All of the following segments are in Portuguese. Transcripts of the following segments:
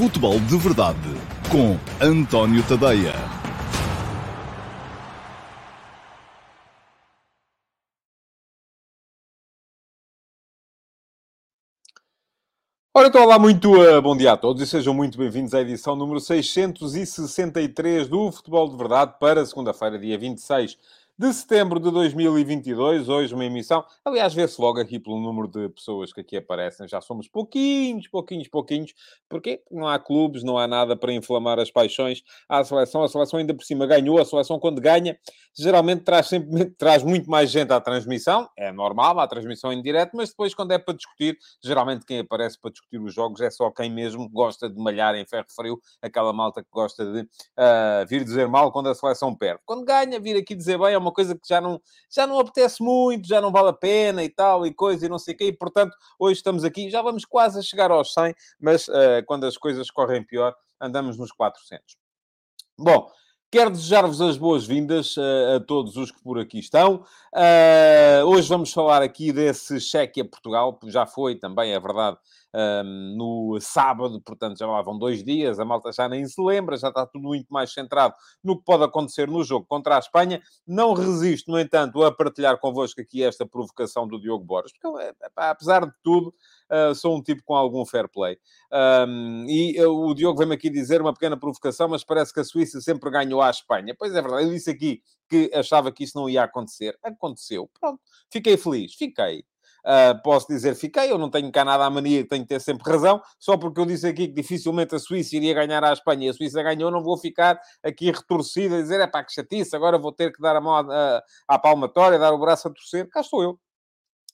Futebol de Verdade com António Tadeia. Ora, então, olá, muito uh, bom dia a todos e sejam muito bem-vindos à edição número 663 do Futebol de Verdade para segunda-feira, dia 26 de setembro de 2022. Hoje uma emissão, aliás, vê-se logo aqui pelo número de pessoas que aqui aparecem. Já somos pouquinhos, pouquinhos, pouquinhos. Porquê? Não há clubes, não há nada para inflamar as paixões à seleção. A seleção ainda por cima ganhou. A seleção, quando ganha, geralmente traz, sempre, traz muito mais gente à transmissão. É normal, à transmissão em direto, mas depois, quando é para discutir, geralmente quem aparece para discutir os jogos é só quem mesmo gosta de malhar em ferro frio, aquela malta que gosta de uh, vir dizer mal quando a seleção perde. Quando ganha, vir aqui dizer bem é uma coisa que já não, já não apetece muito, já não vale a pena e tal, e coisa, e não sei o quê. E, portanto, hoje estamos aqui, já vamos quase a chegar aos 100, mas uh, quando as coisas correm pior, andamos nos 400. Bom, Quero desejar-vos as boas-vindas uh, a todos os que por aqui estão. Uh, hoje vamos falar aqui desse cheque a Portugal, já foi também, é verdade, um, no sábado, portanto já lá vão dois dias, a malta já nem se lembra, já está tudo muito mais centrado no que pode acontecer no jogo contra a Espanha. Não resisto, no entanto, a partilhar convosco aqui esta provocação do Diogo Borges, porque, é, apesar de tudo, Uh, sou um tipo com algum fair play. Um, e uh, o Diogo vem-me aqui dizer uma pequena provocação, mas parece que a Suíça sempre ganhou à Espanha. Pois é verdade, eu disse aqui que achava que isso não ia acontecer. Aconteceu. Pronto, fiquei feliz, fiquei. Uh, posso dizer fiquei, eu não tenho cá nada à mania, tenho que ter sempre razão, só porque eu disse aqui que dificilmente a Suíça iria ganhar à Espanha e a Suíça ganhou, não vou ficar aqui retorcido a dizer, é pá, que chatice, agora vou ter que dar a mão à, à palmatória, dar o braço a torcer, cá estou eu.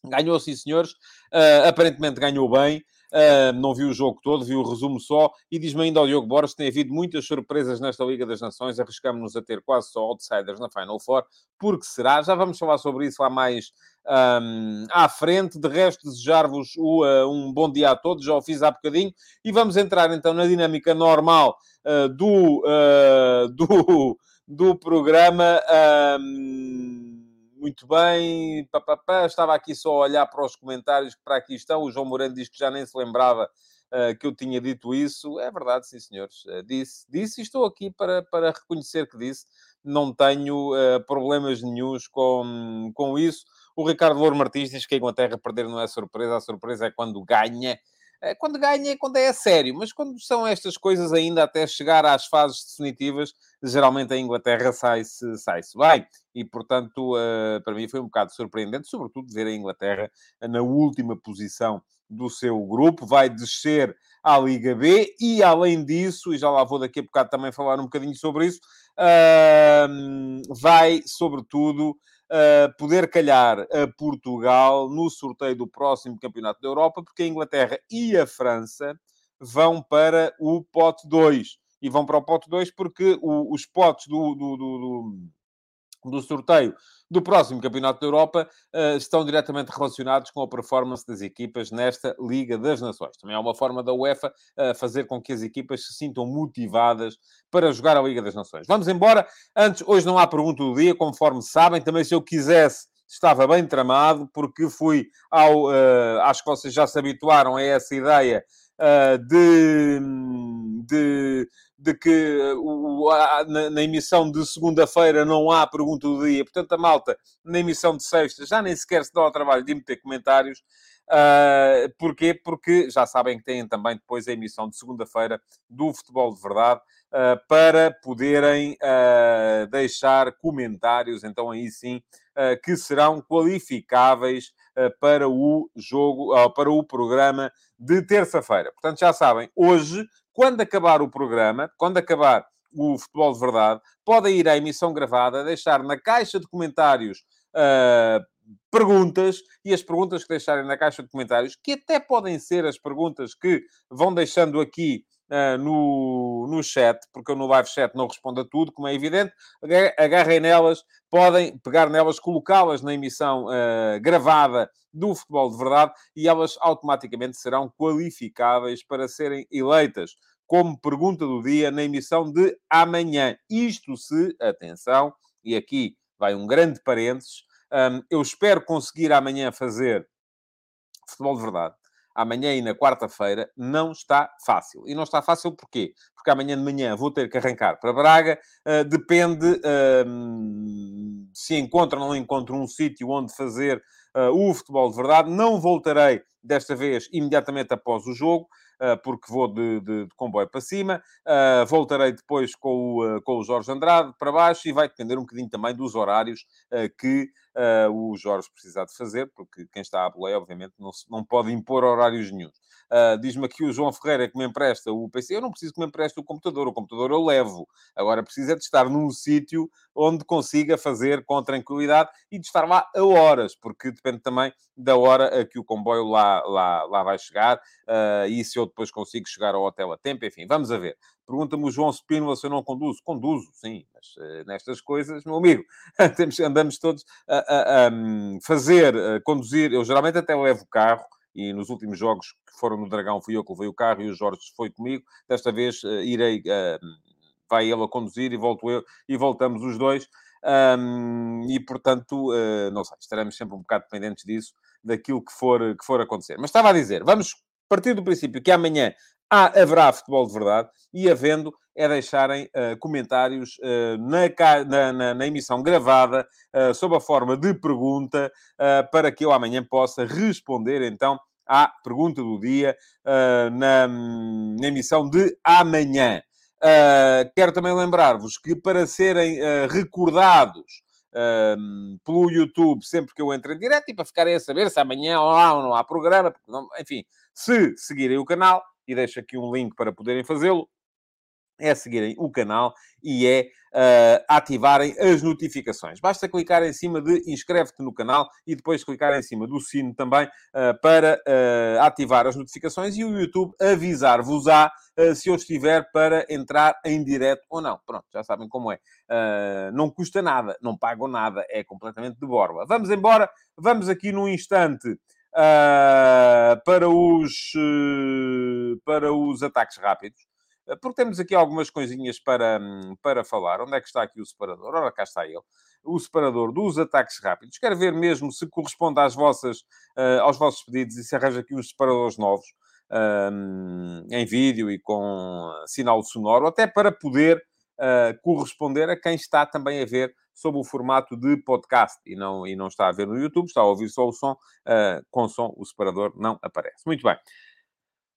Ganhou, sim, senhores. Uh, aparentemente ganhou bem. Uh, não vi o jogo todo, vi o resumo só. E diz-me ainda ao Diogo Borges: tem havido muitas surpresas nesta Liga das Nações. Arriscamos-nos a ter quase só outsiders na Final Four. Porque será? Já vamos falar sobre isso lá mais um, à frente. De resto, desejar-vos uh, um bom dia a todos. Já o fiz há bocadinho. E vamos entrar então na dinâmica normal uh, do, do, do programa. Um, muito bem, pá, pá, pá. estava aqui só a olhar para os comentários que para aqui estão. O João Moreno diz que já nem se lembrava uh, que eu tinha dito isso. É verdade, sim, senhores. Uh, disse, disse e estou aqui para, para reconhecer que disse. Não tenho uh, problemas nenhums com, com isso. O Ricardo Louro Martins diz que a Inglaterra perder não é surpresa, a surpresa é quando ganha. Quando ganha é quando é a sério, mas quando são estas coisas ainda até chegar às fases definitivas, geralmente a Inglaterra sai-se sai bem. E, portanto, uh, para mim foi um bocado surpreendente, sobretudo ver a Inglaterra na última posição do seu grupo, vai descer à Liga B e, além disso, e já lá vou daqui a bocado também falar um bocadinho sobre isso, vai, sobretudo, poder calhar a Portugal no sorteio do próximo Campeonato da Europa, porque a Inglaterra e a França vão para o pote 2 e vão para o pote 2 porque o, os potes do, do, do, do, sorteio do próximo Campeonato da Europa uh, estão diretamente relacionados com a performance das equipas nesta Liga das Nações. Também é uma forma da UEFA uh, fazer com que as equipas se sintam motivadas para jogar a Liga das Nações. Vamos embora. Antes, hoje não há pergunta do dia, conforme sabem. Também se eu quisesse estava bem tramado, porque fui ao. Uh, acho que vocês já se habituaram a essa ideia de, de, de, que o, a, na, na, emissão de segunda-feira não há pergunta do dia. Portanto, a malta, na emissão de sexta, já nem sequer se dá ao trabalho de meter comentários. Uh, porquê? Porque já sabem que têm também depois a emissão de segunda-feira do Futebol de Verdade para poderem uh, deixar comentários, então aí sim, que serão qualificáveis para o jogo, para o programa de terça-feira. Portanto, já sabem, hoje, quando acabar o programa, quando acabar o Futebol de Verdade, podem ir à emissão gravada, deixar na caixa de comentários uh, perguntas e as perguntas que deixarem na caixa de comentários, que até podem ser as perguntas que vão deixando aqui uh, no, no chat, porque eu no live chat não respondo a tudo, como é evidente, agarrem nelas, podem pegar nelas, colocá-las na emissão uh, gravada do Futebol de Verdade e elas automaticamente serão qualificáveis para serem eleitas como pergunta do dia na emissão de amanhã. Isto se, atenção, e aqui vai um grande parênteses, um, eu espero conseguir amanhã fazer futebol de verdade amanhã e na quarta-feira, não está fácil. E não está fácil porquê? Porque amanhã de manhã vou ter que arrancar para Braga. Uh, depende uh, se encontro ou não encontro um sítio onde fazer uh, o futebol de verdade. Não voltarei desta vez imediatamente após o jogo. Ah, porque vou de, de, de comboio para cima. Uh, voltarei depois com o, uh, com o Jorge Andrade para baixo e vai depender um bocadinho também dos horários que o Jorge precisar de fazer, porque quem está à boleia, obviamente, não, se, não pode impor horários nenhum. Diz-me aqui o João Ferreira que me empresta o PC. Eu não preciso que me empreste o computador. O computador eu levo. Agora precisa de estar num sítio onde consiga fazer com tranquilidade e de estar lá a horas, porque depende também da hora a que o comboio lá, lá, lá vai chegar e se eu depois consigo chegar ao hotel a tempo, enfim, vamos a ver. Pergunta-me o João Spínola se eu não conduzo. Conduzo, sim, mas uh, nestas coisas, meu amigo, andamos todos a, a, a hum, fazer, a conduzir. Eu geralmente até levo o carro, e nos últimos jogos que foram no Dragão fui eu que levei o carro e o Jorge foi comigo. Desta vez uh, irei, uh, vai ele a conduzir e volto eu, e voltamos os dois. Um, e portanto, uh, não sei, estaremos sempre um bocado dependentes disso, daquilo que for, que for acontecer. Mas estava a dizer, vamos partir do princípio que amanhã há, haverá futebol de verdade e havendo é deixarem uh, comentários uh, na, na, na, emissão gravada uh, sob a forma de pergunta para que eu amanhã possa responder então à pergunta do dia na, na, emissão de amanhã. quero também lembrar-vos que para serem recordados pelo YouTube sempre que eu entro em direto e para ficarem a saber se amanhã ou não há programa, não, enfim, se seguirem o canal, e deixo aqui um link para poderem fazê-lo, é seguirem o canal e é uh, ativarem as notificações. Basta clicar em cima de inscreve-te no canal e depois clicar em cima do sino também uh, para uh, ativar as notificações e o YouTube avisar-vos-á se eu estiver para entrar em direto ou não. Pronto, já sabem como é. não custa nada, não pagam nada, é completamente de borba. Vamos embora, vamos aqui num instante uh, para, os, uh, para os ataques rápidos, uh, porque temos aqui algumas coisinhas para, para falar. Onde é que está aqui o separador? Ora, cá está ele. O separador dos ataques rápidos. Quero ver mesmo se corresponde às vossas, aos vossos pedidos e se arranja aqui os separadores novos. em vídeo e com sinal sonoro, até para poder corresponder a quem está também a ver sob o formato de podcast e não, e não está a ver no YouTube, está a ouvir só o som, uh, com som, o separador não aparece. Muito bem.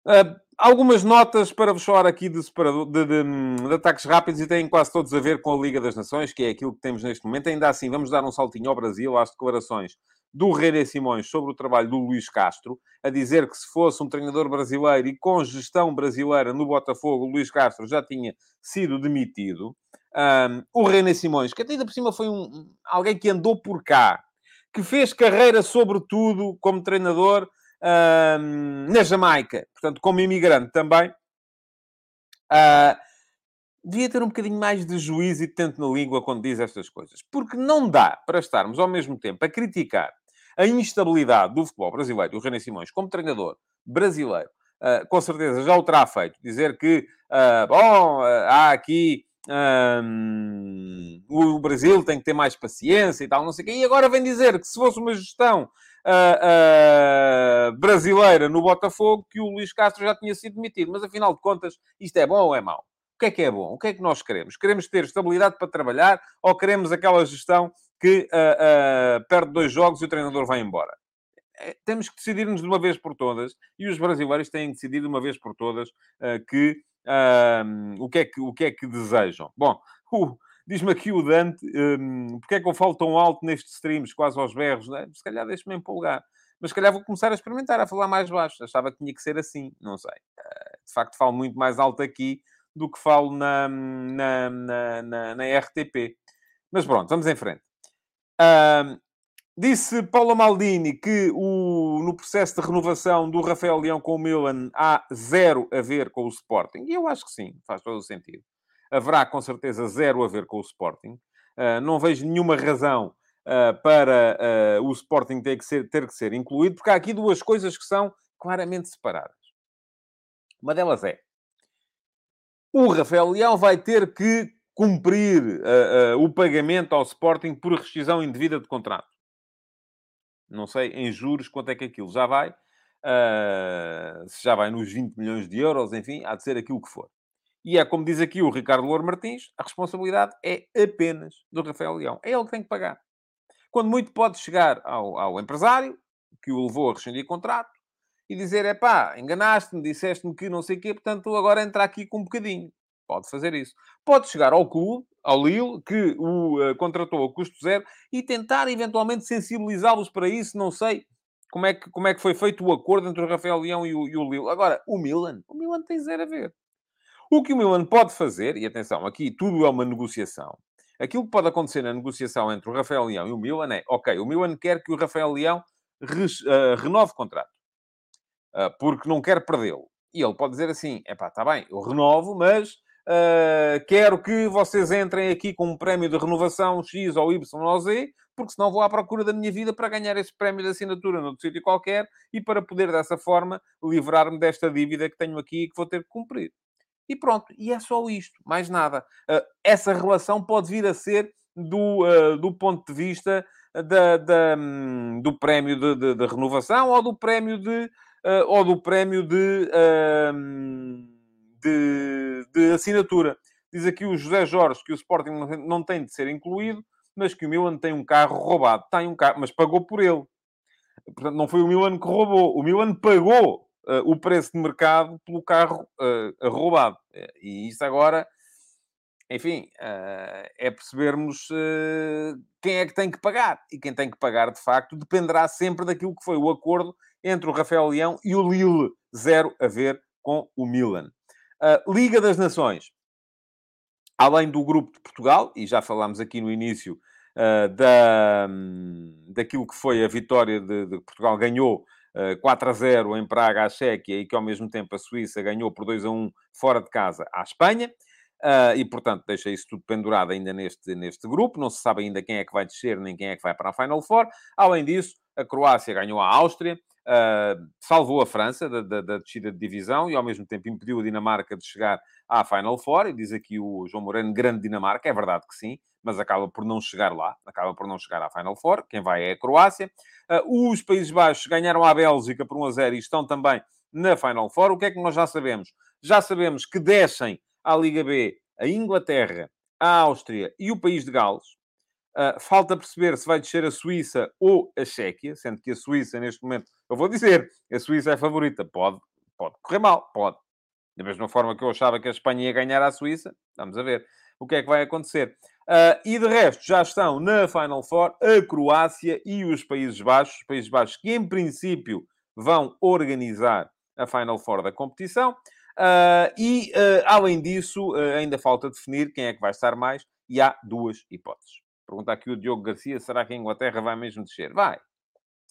Uh, algumas notas para vos falar aqui de, separador, de, de, de, ataques rápidos e têm quase todos a ver com a Liga das Nações, que é aquilo que temos neste momento. Ainda assim, vamos dar um saltinho ao Brasil, às declarações do René Simões sobre o trabalho do Luís Castro, a dizer que se fosse um treinador brasileiro e com gestão brasileira no Botafogo, o Luís Castro já tinha sido demitido. Um, o René Simões, que ainda por cima foi um, alguém que andou por cá, que fez carreira sobretudo como treinador um, na Jamaica, portanto, como imigrante também, uh, devia ter um bocadinho mais de juízo e de tento na língua quando diz estas coisas. Porque não dá para estarmos ao mesmo tempo a criticar a instabilidade do futebol brasileiro, o René Simões, como treinador brasileiro, uh, com certeza já o terá feito. Dizer que, uh, bom, há aqui um, o Brasil tem que ter mais paciência e tal, não sei o quê. E agora vem dizer que se fosse uma gestão uh, uh, brasileira no Botafogo, que o Luís Castro já tinha sido demitido. Mas afinal de contas, isto é bom ou é mau? O que é que é bom? O que é que nós queremos? Queremos ter estabilidade para trabalhar ou queremos aquela gestão que uh, perde dois jogos e o treinador vai embora? É, temos que decidir-nos de uma vez por todas, e os brasileiros têm decidido de uma vez por todas que um, o, que é que, o que é que desejam? Bom, uh, diz-me aqui o Dante, um, porque é que eu falo tão alto nestes streams, quase aos berros? Né? Se calhar deixe-me empolgar. Mas se calhar vou começar a experimentar, a falar mais baixo. Achava que tinha que ser assim, não sei. Uh, de facto, falo muito mais alto aqui do que falo na, na, na, na, na RTP. Mas pronto, vamos em frente. Disse Paulo Maldini que o, no processo de renovação do Rafael Leão com o Milan há zero a ver com o Sporting. E eu acho que sim, faz todo o sentido. Haverá com certeza zero a ver com o Sporting. Uh, não vejo nenhuma razão uh, para uh, o Sporting ter que, ser, ter que ser incluído, porque há aqui duas coisas que são claramente separadas. Uma delas é o Rafael Leão vai ter que cumprir o pagamento ao Sporting por rescisão indevida de contrato. Não sei em juros quanto é que aquilo já vai. uh, se já vai nos 20 milhões de euros, enfim, há de ser aquilo que for. E é como diz aqui o Ricardo Louro Martins, a responsabilidade é apenas do Rafael Leão. É ele que tem que pagar. Quando muito pode chegar ao, ao empresário, que o levou a rescindir contrato, e dizer, é pá, enganaste-me, disseste-me que não sei o quê, portanto agora entra aqui com um bocadinho. Pode fazer isso. Pode chegar ao clube, ao Lille, que o uh, contratou a custo zero, e tentar eventualmente sensibilizá-los para isso, não sei como é, que, como é que foi feito o acordo entre o Rafael Leão e o, e o Lille. Agora, o Milan, o Milan tem zero a ver. O que o Milan pode fazer, e atenção, aqui tudo é uma negociação. Aquilo que pode acontecer na negociação entre o Rafael Leão e o Milan é, ok, o Milan quer que o Rafael Leão re, uh, renove o contrato, uh, porque não quer perdê-lo. E ele pode dizer assim, é pá, está bem, eu renovo, mas Uh, quero que vocês entrem aqui com um prémio de renovação X ou Y ou Z, porque senão vou à procura da minha vida para ganhar esse prémio de assinatura noutro sítio qualquer e para poder, dessa forma, livrar-me desta dívida que tenho aqui e que vou ter que cumprir. E pronto, e é só isto, mais nada. Uh, essa relação pode vir a ser do, uh, do ponto de vista da, da, um, do prémio de, de, de, renovação ou do prémio de, ou do prémio de de, de assinatura. Diz aqui o José Jorge que o Sporting não tem de ser incluído, mas que o Milan tem um carro roubado. Tem um carro, mas pagou por ele. Portanto, não foi o Milan que roubou. O Milan pagou uh, o preço de mercado pelo carro uh, roubado. E isso agora, enfim, uh, é percebermos quem é que tem que pagar. E quem tem que pagar, de facto, dependerá sempre daquilo que foi o acordo entre o Rafael Leão e o Lille. Zero a ver com o Milan. Uh, Liga das Nações. Além do grupo de Portugal, e já falámos aqui no início uh, da, um, daquilo que foi a vitória de, de Portugal, ganhou uh, ah, 4 a 0 em Praga à Chequia e que ao mesmo tempo a Suíça ganhou por 2 a 1 fora de casa à Espanha. Uh, e, portanto, deixa isso tudo pendurado ainda neste, neste grupo. Não se sabe ainda quem é que vai descer, nem quem é que vai para a Final Four. Além disso, a Croácia ganhou a Áustria, uh, salvou a França da, da, da, descida de divisão e, ao mesmo tempo, impediu a Dinamarca de chegar à Final Four. E diz aqui o João Moreno, grande Dinamarca. É verdade que sim, mas acaba por não chegar lá. Acaba por não chegar à Final Four. Quem vai é a Croácia. Uh, os Países Baixos ganharam a Bélgica por 1 a 0 e estão também na Final Four. O que é que nós já sabemos? Já sabemos que descem à Liga B a Inglaterra, a Áustria e o País de Gales. Uh, falta perceber se vai descer a Suíça ou a Chequia, sendo que a Suíça, neste momento, eu vou dizer, a Suíça é a favorita. Pode, pode correr mal, pode. Da mesma forma que eu achava que a Espanha ia ganhar à Suíça, vamos a ver o que é que vai acontecer. Uh, e de resto, já estão na Final Four a Croácia e os Países Baixos. Os Países Baixos que, em princípio, vão organizar a Final Four da competição. Uh, e, além disso, ainda falta definir quem é que vai estar mais. E há duas hipóteses. Pergunta aqui o Diogo Garcia, será que a Inglaterra vai mesmo descer? Vai.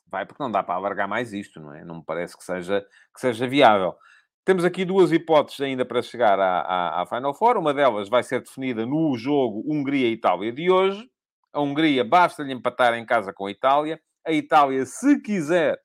Vai, porque não dá para alargar mais isto, não é? Não me parece que seja, que seja viável. Temos aqui duas hipóteses ainda para chegar à, à, à Final Four. Uma delas vai ser definida no jogo Hungria-Itália de hoje. A Hungria basta-lhe empatar em casa com a Itália. A Itália, se quiser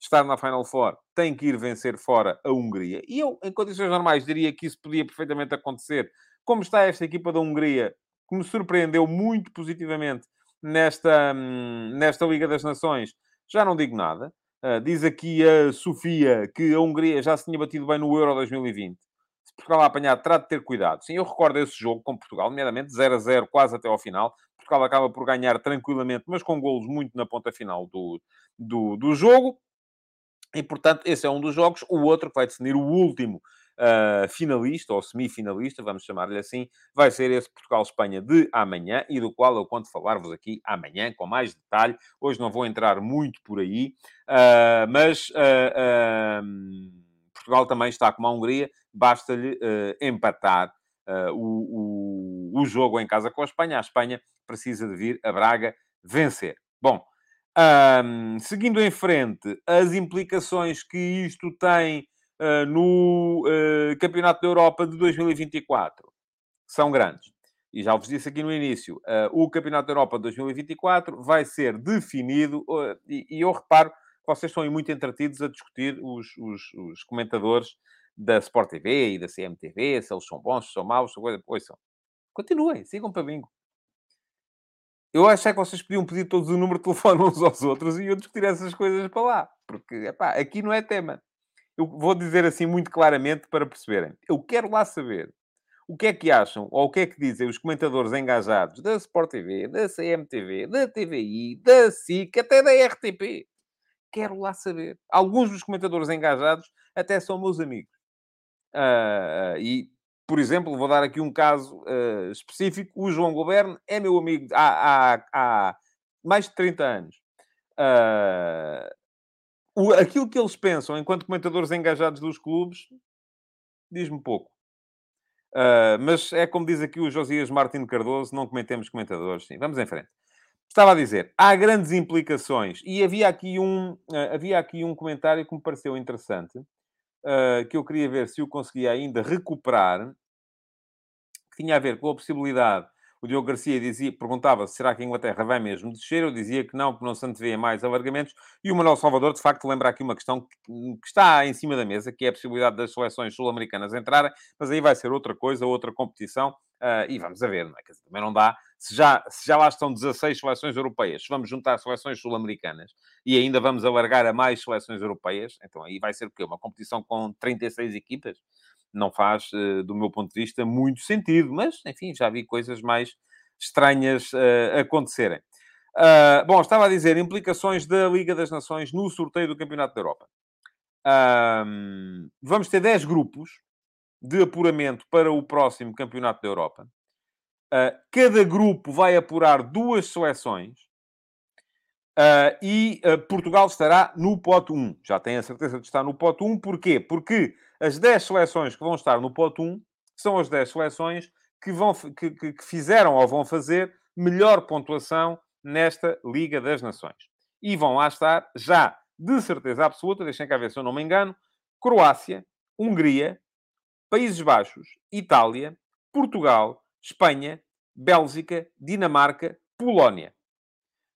estar na Final Four, tem que ir vencer fora a Hungria. E eu, em condições normais, diria que isso podia perfeitamente acontecer. Como está esta equipa da Hungria, que me surpreendeu muito positivamente nesta, hum, nesta Liga das Nações, já não digo nada. Uh, diz aqui a Sofia que a Hungria já se tinha batido bem no Euro 2020. Se Portugal a apanhar, trate de ter cuidado. Sim, eu recordo esse jogo com Portugal, nomeadamente 0 a 0, quase até ao final. Portugal acaba por ganhar tranquilamente, mas com golos muito na ponta final do, do, do jogo. E, portanto, esse é um dos jogos. O outro que vai definir o último uh, finalista, ou semifinalista, vamos chamar-lhe assim, vai ser esse Portugal-Espanha de amanhã, e do qual eu conto falar-vos aqui amanhã, com mais detalhe. Hoje não vou entrar muito por aí, uh, mas uh, Portugal também está como a Hungria, basta-lhe empatar o, o, o jogo em casa com a Espanha. A Espanha precisa de vir a Braga vencer. Bom, um, seguindo em frente, as implicações que isto tem uh, no uh, Campeonato da Europa de 2024 são grandes. E já vos disse aqui no início, uh, o Campeonato da Europa de 2024 vai ser definido, e, e, eu reparo que vocês estão muito entretidos a discutir os, os, os, comentadores da Sport TV e da CMTV, se eles são bons, se são maus, se coisa. são. Continuem, sigam para bingo. Eu achei que vocês podiam pedir todos o número de telefone uns aos outros e eu discutir essas coisas para lá. porque epá, aqui não é tema. Eu vou dizer assim muito claramente para perceberem. Eu quero lá saber o que é que acham, ou o que é que dizem os comentadores engajados da Sport TV, da CMTV, da TVI, da SIC, até da RTP. Quero lá saber. Alguns dos comentadores engajados até são meus amigos. Uh, e, por exemplo, vou dar aqui um caso uh, específico. O João Goberno é meu amigo há, há, há mais de 30 anos. Uh, o, aquilo que eles pensam enquanto comentadores engajados dos clubes diz-me pouco. Uh, mas é como diz aqui o Josias Martins Cardoso, não comentemos comentadores. Sim, vamos em frente. Estava a dizer, há grandes implicações. E havia aqui um, uh, havia aqui um comentário que me pareceu interessante, uh, que eu queria ver se eu conseguia ainda recuperar, que tinha a ver com a possibilidade o Diogo Garcia dizia, perguntava será que a Inglaterra vai mesmo descer? Eu dizia que não, que não se antevê mais alargamentos. E o Manuel Salvador, de facto, lembra aqui uma questão que, está em cima da mesa, que é a possibilidade das seleções sul-americanas entrarem, mas aí vai ser outra coisa, outra competição. Uh, e vamos a ver, não é? Dizer, também não dá. Se já, se já lá estão 16 seleções europeias, se vamos juntar seleções sul-americanas e ainda vamos alargar a mais seleções europeias, então aí vai ser o quê? Uma competição com 36 equipas? Não faz, eh, do meu ponto de vista, muito sentido. Mas, enfim, já vi coisas mais estranhas uh, acontecerem. Uh, bom, estava a dizer, implicações da Liga das Nações no sorteio do Campeonato da Europa. Uh, vamos ter 10 grupos de apuramento para o próximo Campeonato da Europa. cada grupo vai apurar duas seleções. e Portugal estará no pote 1. Já tenho a certeza de estar no pote 1. Porquê? Porque as 10 seleções que vão estar no pote 1 são as 10 seleções que, vão, que, que, que fizeram ou vão fazer melhor pontuação nesta Liga das Nações. E vão lá estar, já de certeza absoluta, deixem cá ver se eu não me engano, Croácia, Hungria, Países Baixos, Itália, Portugal, Espanha, Bélgica, Dinamarca, Polónia.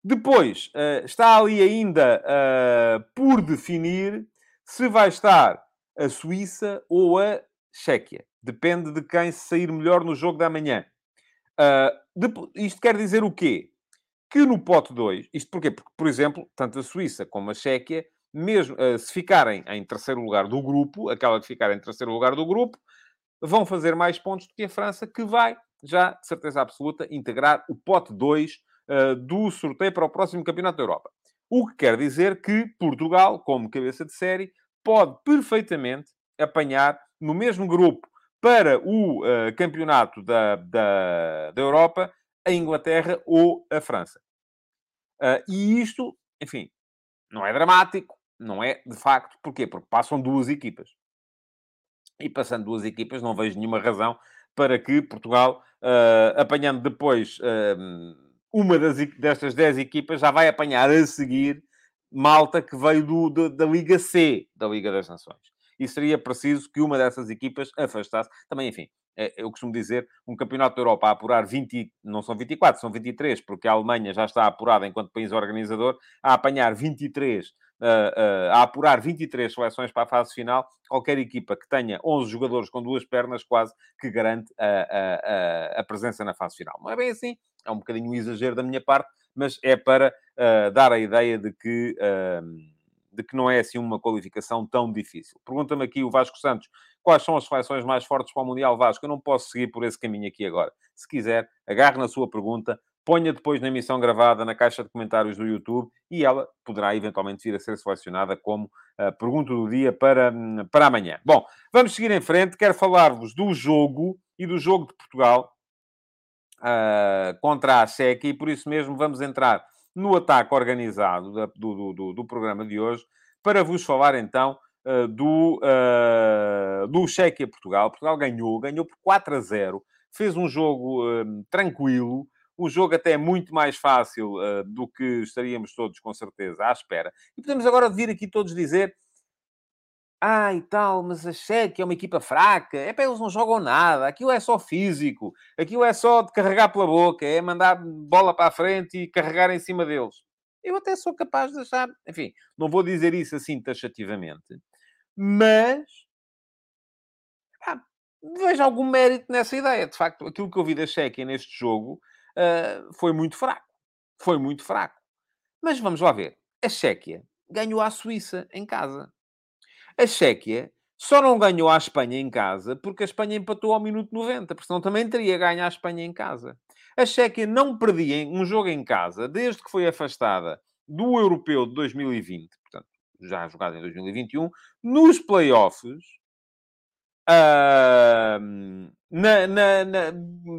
Depois, uh, está ali ainda uh, por definir se vai estar a Suíça ou a Chequia. Depende de quem sair melhor no jogo da manhã. Uh, isto quer dizer o quê? Que no pote 2, isto porquê? Porque, por exemplo, tanto a Suíça como a Chequia, mesmo uh, se ficarem em terceiro lugar do grupo, aquela que ficar em terceiro lugar do grupo, vão fazer mais pontos do que a França, que vai, já de certeza absoluta, integrar o pote 2 uh, ah, do sorteio para o próximo Campeonato da Europa. O que quer dizer que Portugal, como cabeça de série, pode perfeitamente apanhar no mesmo grupo para o uh, campeonato da, da, da Europa a Inglaterra ou a França. Uh, e isto, enfim, não é dramático, não é de facto. Porquê? Porque passam duas equipas. E passando duas equipas, não vejo nenhuma razão para que Portugal, uh, apanhando depois uma das, destas dez equipas, já vai apanhar a seguir malta que veio do, do, da Liga C da Liga das Nações. E seria preciso que uma dessas equipas afastasse. Também, enfim, é, eu costumo dizer, um campeonato da Europa a apurar 20, não são 24, são 23, porque a Alemanha já está apurada enquanto país organizador, a apanhar 23, uh, uh, a apurar 23 seleções para a fase final, qualquer equipa que tenha 11 jogadores com duas pernas quase que garante a, a, a presença na fase final. Não é bem assim, é um bocadinho um exagero da minha parte, mas é para uh, dar a ideia de que, uh, de que não é assim uma qualificação tão difícil. Pergunta-me aqui o Vasco Santos quais são as seleções mais fortes para o Mundial Vasco. Eu não posso seguir por esse caminho aqui agora. Se quiser, agarre na sua pergunta, ponha depois na emissão gravada na caixa de comentários do YouTube e ela poderá eventualmente vir a ser selecionada como a pergunta do dia para, para amanhã. Bom, vamos seguir em frente. Quero falar-vos do jogo e do jogo de Portugal uh, contra a Chequia e por isso mesmo vamos entrar no ataque organizado da, do, do, do, programa de hoje para vos falar então uh, do, uh, do Chequia Portugal. Portugal ganhou, ganhou por 4 a 0, fez um jogo tranquilo, um jogo até muito mais fácil uh, do que estaríamos todos, com certeza, à espera. E podemos agora vir aqui todos dizer ah, e tal, mas a Cheque é uma equipa fraca. É para eles não jogam nada. Aquilo é só físico. Aquilo é só de carregar pela boca. É mandar bola para a frente e carregar em cima deles. Eu até sou capaz de achar... Enfim, não vou dizer isso assim taxativamente. Mas... Ah, vejo algum mérito nessa ideia. De facto, aquilo que eu vi da Cheque neste jogo uh, foi muito fraco. Foi muito fraco. Mas vamos lá ver. A Chequia ganhou à Suíça em casa. A Chequia só não ganhou à Espanha em casa porque a Espanha empatou ao minuto 90, porque senão também teria ganho à Espanha em casa. A Chequia não perdia um jogo em casa desde que foi afastada do Europeu de 2020, portanto, já jogado em 2021, nos playoffs, uh, na, na, na,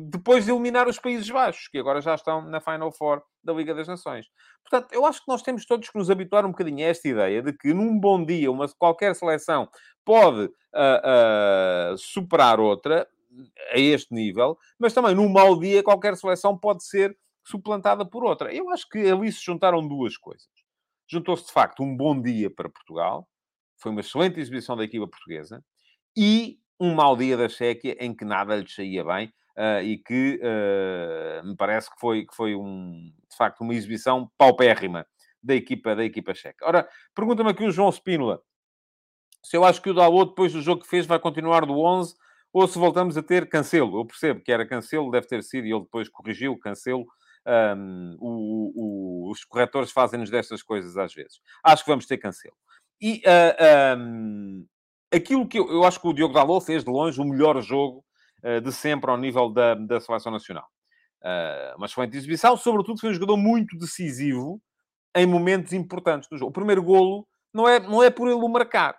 depois de eliminar os Países Baixos, que agora já estão na Final Four da Liga das Nações. Portanto, eu acho que nós temos todos que nos habituar um bocadinho a esta ideia de que num bom dia, uma, qualquer seleção pode uh, uh, superar outra a este nível, mas também num mau dia qualquer seleção pode ser suplantada por outra. Eu acho que ali se juntaram duas coisas. Juntou-se, de facto, um bom dia para Portugal, foi uma excelente exibição da equipa portuguesa, e um mau dia da Chequia em que nada lhe saía bem uh, e que uh, me parece que foi, que foi um, de facto uma exibição paupérrima da equipa, da equipa checa. Ora, pergunta-me aqui o João Spínola se eu acho que o Dalot, depois do jogo que fez, vai continuar do 11 ou se voltamos a ter Cancelo. Eu percebo que era Cancelo, deve ter sido, e ele depois corrigiu Cancelo. Um, o, o, os corretores fazem-nos destas coisas às vezes. Acho que vamos ter Cancelo. E uh, ah, um, aquilo que eu, eu, acho que o Diogo Dalot fez de longe o melhor jogo uh, de sempre ao nível da, da seleção nacional. Uh, uma excelente exibição, sobretudo foi um jogador muito decisivo em momentos importantes do jogo. O primeiro golo não é, não é por ele o marcar,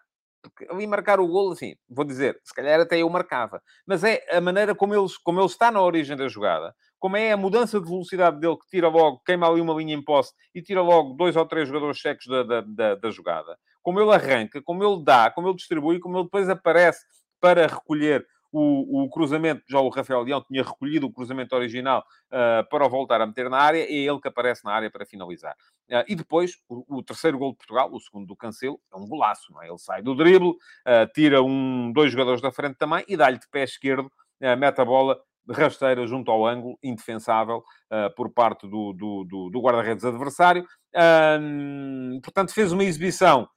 ali marcar o golo, assim, vou dizer, se calhar até eu marcava. Mas é a maneira como ele, como ele está na origem da jogada, como é a mudança de velocidade dele que tira logo, queima ali uma linha em posse e tira logo dois ou três jogadores secos da, da, da, da jogada. Como ele arranca, como ele dá, como ele distribui, como ele depois aparece para recolher o, o, cruzamento, já o Rafael Leão tinha recolhido o cruzamento original uh, para o voltar a meter na área, é ele que aparece na área para finalizar. Uh, e depois, o, o, terceiro gol de Portugal, o segundo do Cancelo, é um golaço, não é? Ele sai do drible, uh, tira um, dois jogadores da frente também e dá-lhe de pé esquerdo, mete a bola rasteira junto ao ângulo, indefensável por parte do, do, do, do guarda-redes adversário. portanto, fez uma exibição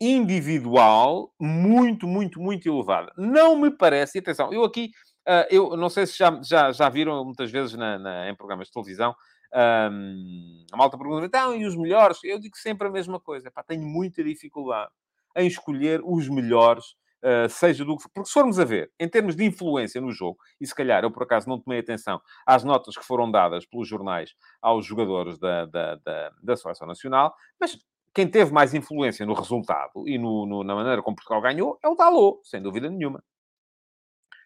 individual muito, muito, muito elevada. Não me parece, e atenção, eu aqui, uh, eu não sei se já, já, já viram muitas vezes na, na em programas de televisão, um, a malta pergunta, então, e os melhores? Eu digo sempre a mesma coisa, tenho muita dificuldade em escolher os melhores, uh, seja do que for. Porque se formos a ver, em termos de influência no jogo, e se calhar eu por acaso não tomei atenção às notas que foram dadas pelos jornais aos jogadores da, da, da, da Seleção Nacional, mas quem teve mais influência no resultado e no, no, na maneira como Portugal ganhou é o Dalot, sem dúvida nenhuma.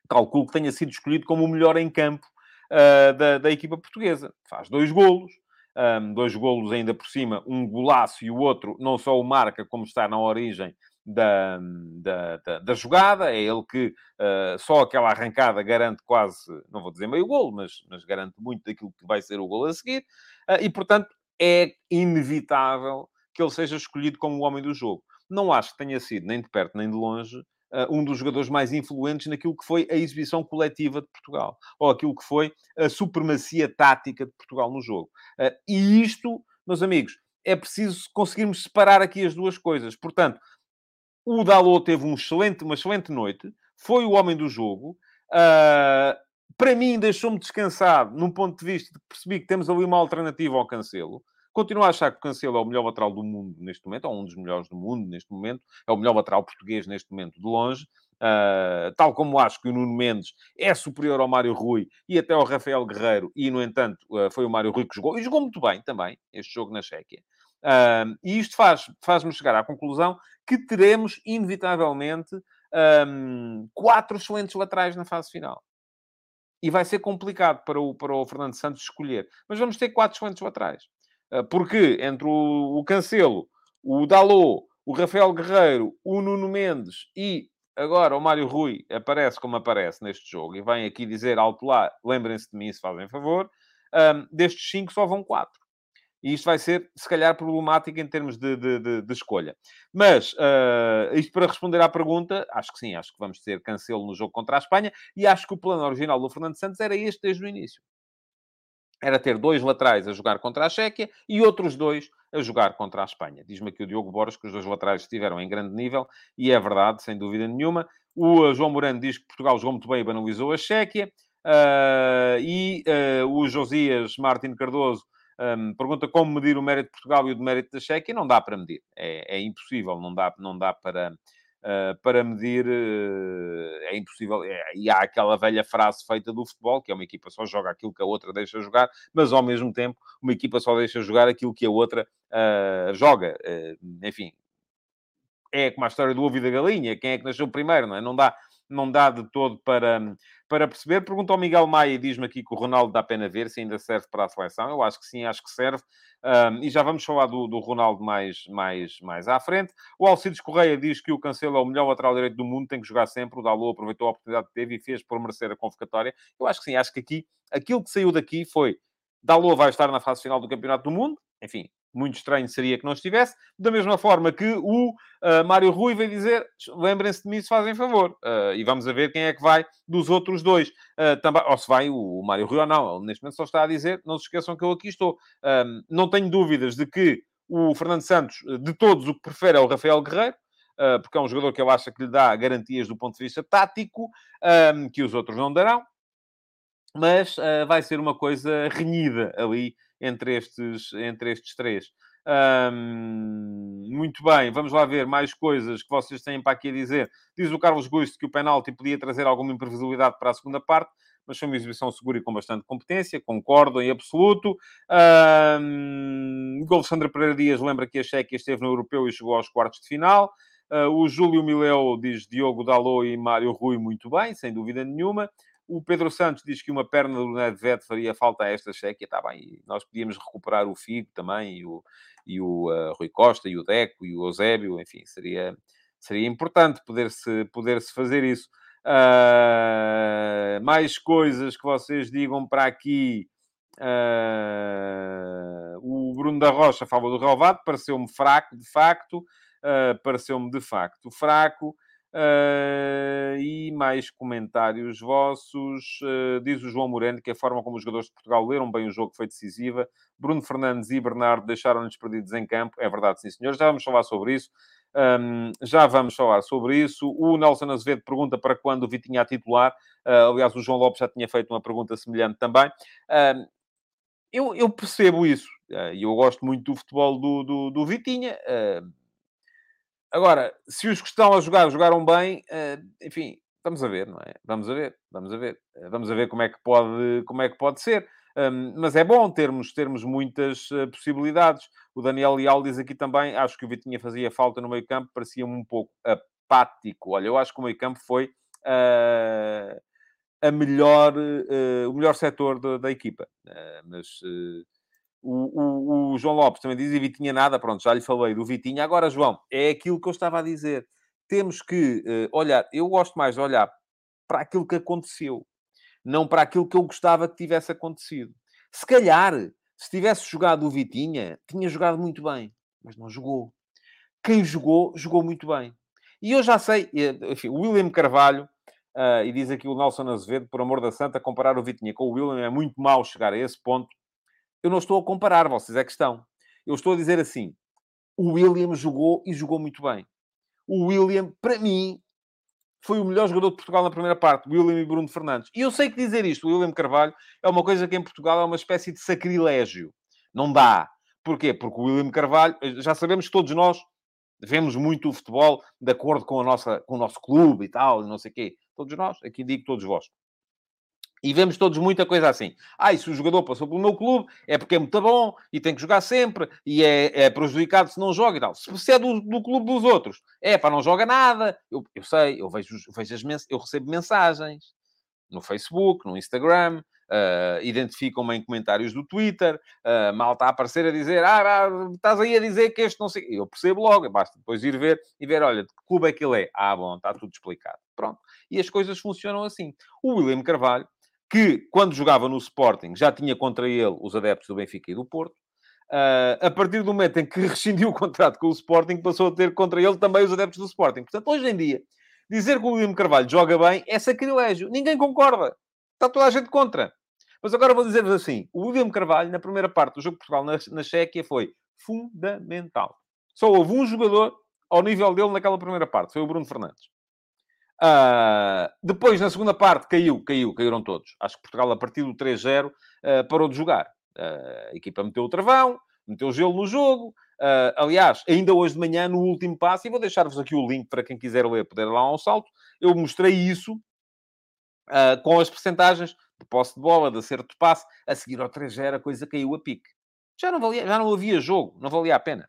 Calculo que tenha sido escolhido como o melhor em campo uh, da, da, equipa portuguesa. Faz dois golos, um, dois golos ainda por cima, um golaço e o outro não só o marca, como está na origem da, da, da, da jogada. É ele que uh, só aquela arrancada garante quase, não vou dizer meio golo, mas, mas garante muito daquilo que vai ser o golo a seguir. Uh, e, portanto, é inevitável que ele seja escolhido como o homem do jogo. Não acho que tenha sido, nem de perto nem de longe, uh, um dos jogadores mais influentes naquilo que foi a exibição coletiva de Portugal, ou aquilo que foi a supremacia tática de Portugal no jogo. Uh, e isto, meus amigos, é preciso conseguirmos separar aqui as duas coisas. Portanto, o Dalot teve um excelente, uma excelente noite, foi o homem do jogo. Uh, para mim, deixou-me descansado, num ponto de vista de que percebi que temos ali uma alternativa ao Cancelo. Continuo a achar que o Cancelo é o melhor lateral do mundo neste momento, ou um dos melhores do mundo neste momento, é o melhor lateral português neste momento, de longe. Uh, tal como acho que o Nuno Mendes é superior ao Mário Rui e até ao Rafael Guerreiro, e no entanto uh, foi o Mário Rui que jogou, e jogou muito bem também este jogo na Chequia. Uh, e isto faz, faz-me chegar à conclusão que teremos, inevitavelmente, um, quatro excelentes laterais na fase final. E vai ser complicado para o, para o Fernando Santos escolher. Mas vamos ter quatro excelentes laterais. Ah, porque entre o, o Cancelo, o Dalot, o Rafael Guerreiro, o Nuno Mendes e agora o Mário Rui aparece como aparece neste jogo e vem aqui dizer alto lá, lembrem-se de mim se fazem favor, um, destes cinco só vão quatro. E isto vai ser, se calhar, problemático em termos de, de, de, de escolha. Mas, uh, isto para responder à pergunta, acho que sim, acho que vamos ter cancelo no jogo contra a Espanha e acho que o plano original do Fernando Santos era este desde o início era ter dois laterais a jogar contra a Chequia e outros dois a jogar contra a Espanha. Diz-me aqui o Diogo Borges que os dois laterais estiveram em grande nível e é verdade, sem dúvida nenhuma. O eh, João Moreno diz que Portugal jogou muito bem e banalizou a Chequia. Uh, e uh, o Josias Martin Cardoso Um, pergunta como medir o mérito de Portugal e o mérito da Chequia. Não dá para medir. É, é impossível. Não dá, não dá para, uh, para medir. Uh, é impossível. É, e há aquela velha frase feita do futebol, que é uma equipa só joga aquilo que a outra deixa jogar, mas ao mesmo tempo uma equipa só deixa jogar aquilo que a outra uh, joga. enfim, é como a história do ovo e da galinha. Quem é que nasceu primeiro, não é? Não dá não dá de todo para, para perceber. Pergunta ao Miguel Maia e diz-me aqui que o Ronaldo dá pena ver se ainda serve para a seleção. Eu acho que sim, acho que serve. Um, e já vamos falar do, do Ronaldo mais, mais, mais à frente. O Alcides Correia diz que o Cancelo é o melhor lateral direito do mundo, tem que jogar sempre. O Dalot aproveitou a oportunidade que teve e fez por merecer a convocatória. Eu acho que sim, acho que aqui, aquilo que saiu daqui foi Dalot vai estar na fase final do Campeonato do Mundo. Enfim, muito estranho seria que não estivesse. Da mesma forma que o uh, Mário Rui veio dizer: lembrem-se de mim se fazem favor. Uh, e vamos a ver quem é que vai dos outros dois. Uh, também, ou se vai o, o Mário Rui ou não. Ele neste momento só está a dizer: não se esqueçam que eu aqui estou. não tenho dúvidas de que o Fernando Santos, de todos, o que prefere é o Rafael Guerreiro. porque é um jogador que ele acha que lhe dá garantias do ponto de vista tático, que os outros não darão. Mas vai ser uma coisa renhida ali entre estes, entre estes três. muito bem, vamos lá ver mais coisas que vocês têm para aqui a dizer. Diz o Carlos Gusto que o penalti podia trazer alguma imprevisibilidade para a segunda parte, mas foi uma exibição segura e com bastante competência, concordo em absoluto. Um, o Alexandre Pereira Dias lembra que a Chequia esteve no Europeu e chegou aos quartos de final. Uh, o Júlio Mileu diz Diogo Dalot e Mário Rui muito bem, sem dúvida nenhuma. O Pedro Santos diz que uma perna do Nedved faria falta a esta Chequia. Está bem, nós podíamos recuperar o Figo também, e o, e o uh, Rui Costa, e o Deco, e o Eusébio. Enfim, seria, seria importante poder-se poder -se fazer isso. Uh, mais coisas que vocês digam para aqui. Uh, o Bruno da Rocha fala do Relvado, pareceu-me fraco, de facto. Uh, pareceu-me de facto fraco. Uh, e mais comentários vossos. Uh, diz o João Moreno que a forma como os jogadores de Portugal leram bem o jogo foi decisiva. Bruno Fernandes e Bernardo deixaram-nos perdidos em campo. É verdade, sim, senhor. Já vamos falar sobre isso. Um, já vamos falar sobre isso. O Nelson Azevedo pergunta para quando o Vitinha a titular. Uh, aliás, o João Lopes já tinha feito uma pergunta semelhante também. eu, eu, percebo isso. E eu gosto muito do futebol do, do, do Vitinha. Agora, se os que estão a jogar jogaram bem, uh, enfim, vamos a ver, não é? Vamos a ver, vamos a ver. Uh, vamos a ver como é que pode, como é que pode ser. Um, mas é bom termos, termos muitas uh, possibilidades. O Daniel Leal diz aqui também, acho que o Vitinha fazia falta no meio campo, parecia-me um pouco apático. Olha, eu acho que o meio campo foi a melhor, o melhor setor da, da equipa. mas o, o, o, João Lopes também diz, e Vitinha nada, pronto, já lhe falei do Vitinha. Agora, João, é aquilo que eu estava a dizer. Temos que uh, olhar, eu gosto mais de olhar para aquilo que aconteceu, não para aquilo que eu gostava que tivesse acontecido. Se calhar, se tivesse jogado o Vitinha, tinha jogado muito bem, mas não jogou. Quem jogou, jogou muito bem. E eu já sei, enfim, o William Carvalho, uh, e diz aqui o Nelson Azevedo, por amor da santa, comparar o Vitinha com o William é muito mau chegar a esse ponto eu não estou a comparar, vocês é que estão. Eu estou a dizer assim: o William jogou e jogou muito bem. O William, para mim, foi o melhor jogador de Portugal na primeira parte, William e Bruno Fernandes. E eu sei que dizer isto, o William Carvalho, é uma coisa que em Portugal é uma espécie de sacrilégio. Não dá. Porquê? Porque o William Carvalho, já sabemos que todos nós vemos muito o futebol de acordo com, a nossa, com o nosso clube e tal, não sei o quê. Todos nós, aqui digo todos vós. E vemos todos muita coisa assim. Ah, e se o jogador passou pelo meu clube, é porque é muito bom e tem que jogar sempre e é, é prejudicado se não joga e tal. Se é do, do clube dos outros, é para não joga nada. Eu, eu sei, eu vejo, vejo as eu recebo mensagens no Facebook, no Instagram, uh, identificam-me em comentários do Twitter, uh, mal está a aparecer a dizer, ah, ah, estás aí a dizer que este não sei. Eu percebo logo, basta depois ir ver e ver, olha, de que clube é que ele é? Ah, bom, está tudo explicado. Pronto. E as coisas funcionam assim. O William Carvalho que, quando jogava no Sporting, já tinha contra ele os adeptos do Benfica e do Porto. Uh, a partir do momento em que rescindiu o contrato com o Sporting, passou a ter contra ele também os adeptos do Sporting. Portanto, hoje em dia, dizer que o William Carvalho joga bem é sacrilégio. Ninguém concorda. Está toda a gente contra. Mas agora vou dizer-vos assim: o William Carvalho, na primeira parte do jogo de Portugal na, na Chequia, foi fundamental. Só houve um jogador ao nível dele naquela primeira parte, foi o Bruno Fernandes. Uh, depois, na segunda parte, caiu, caiu, caíram todos. Acho que Portugal, a partir do 3-0, uh, ah, parou de jogar. a equipa meteu o travão, meteu gelo no jogo. Uh, aliás, ainda hoje de manhã, no último passo, e vou deixar-vos aqui o link para quem quiser ler, poder lá um salto, eu mostrei isso uh, com as percentagens de posse de bola, de acerto de passe, a seguir ao 3 a coisa caiu a pique. Já não, valia, já não havia jogo, não valia a pena.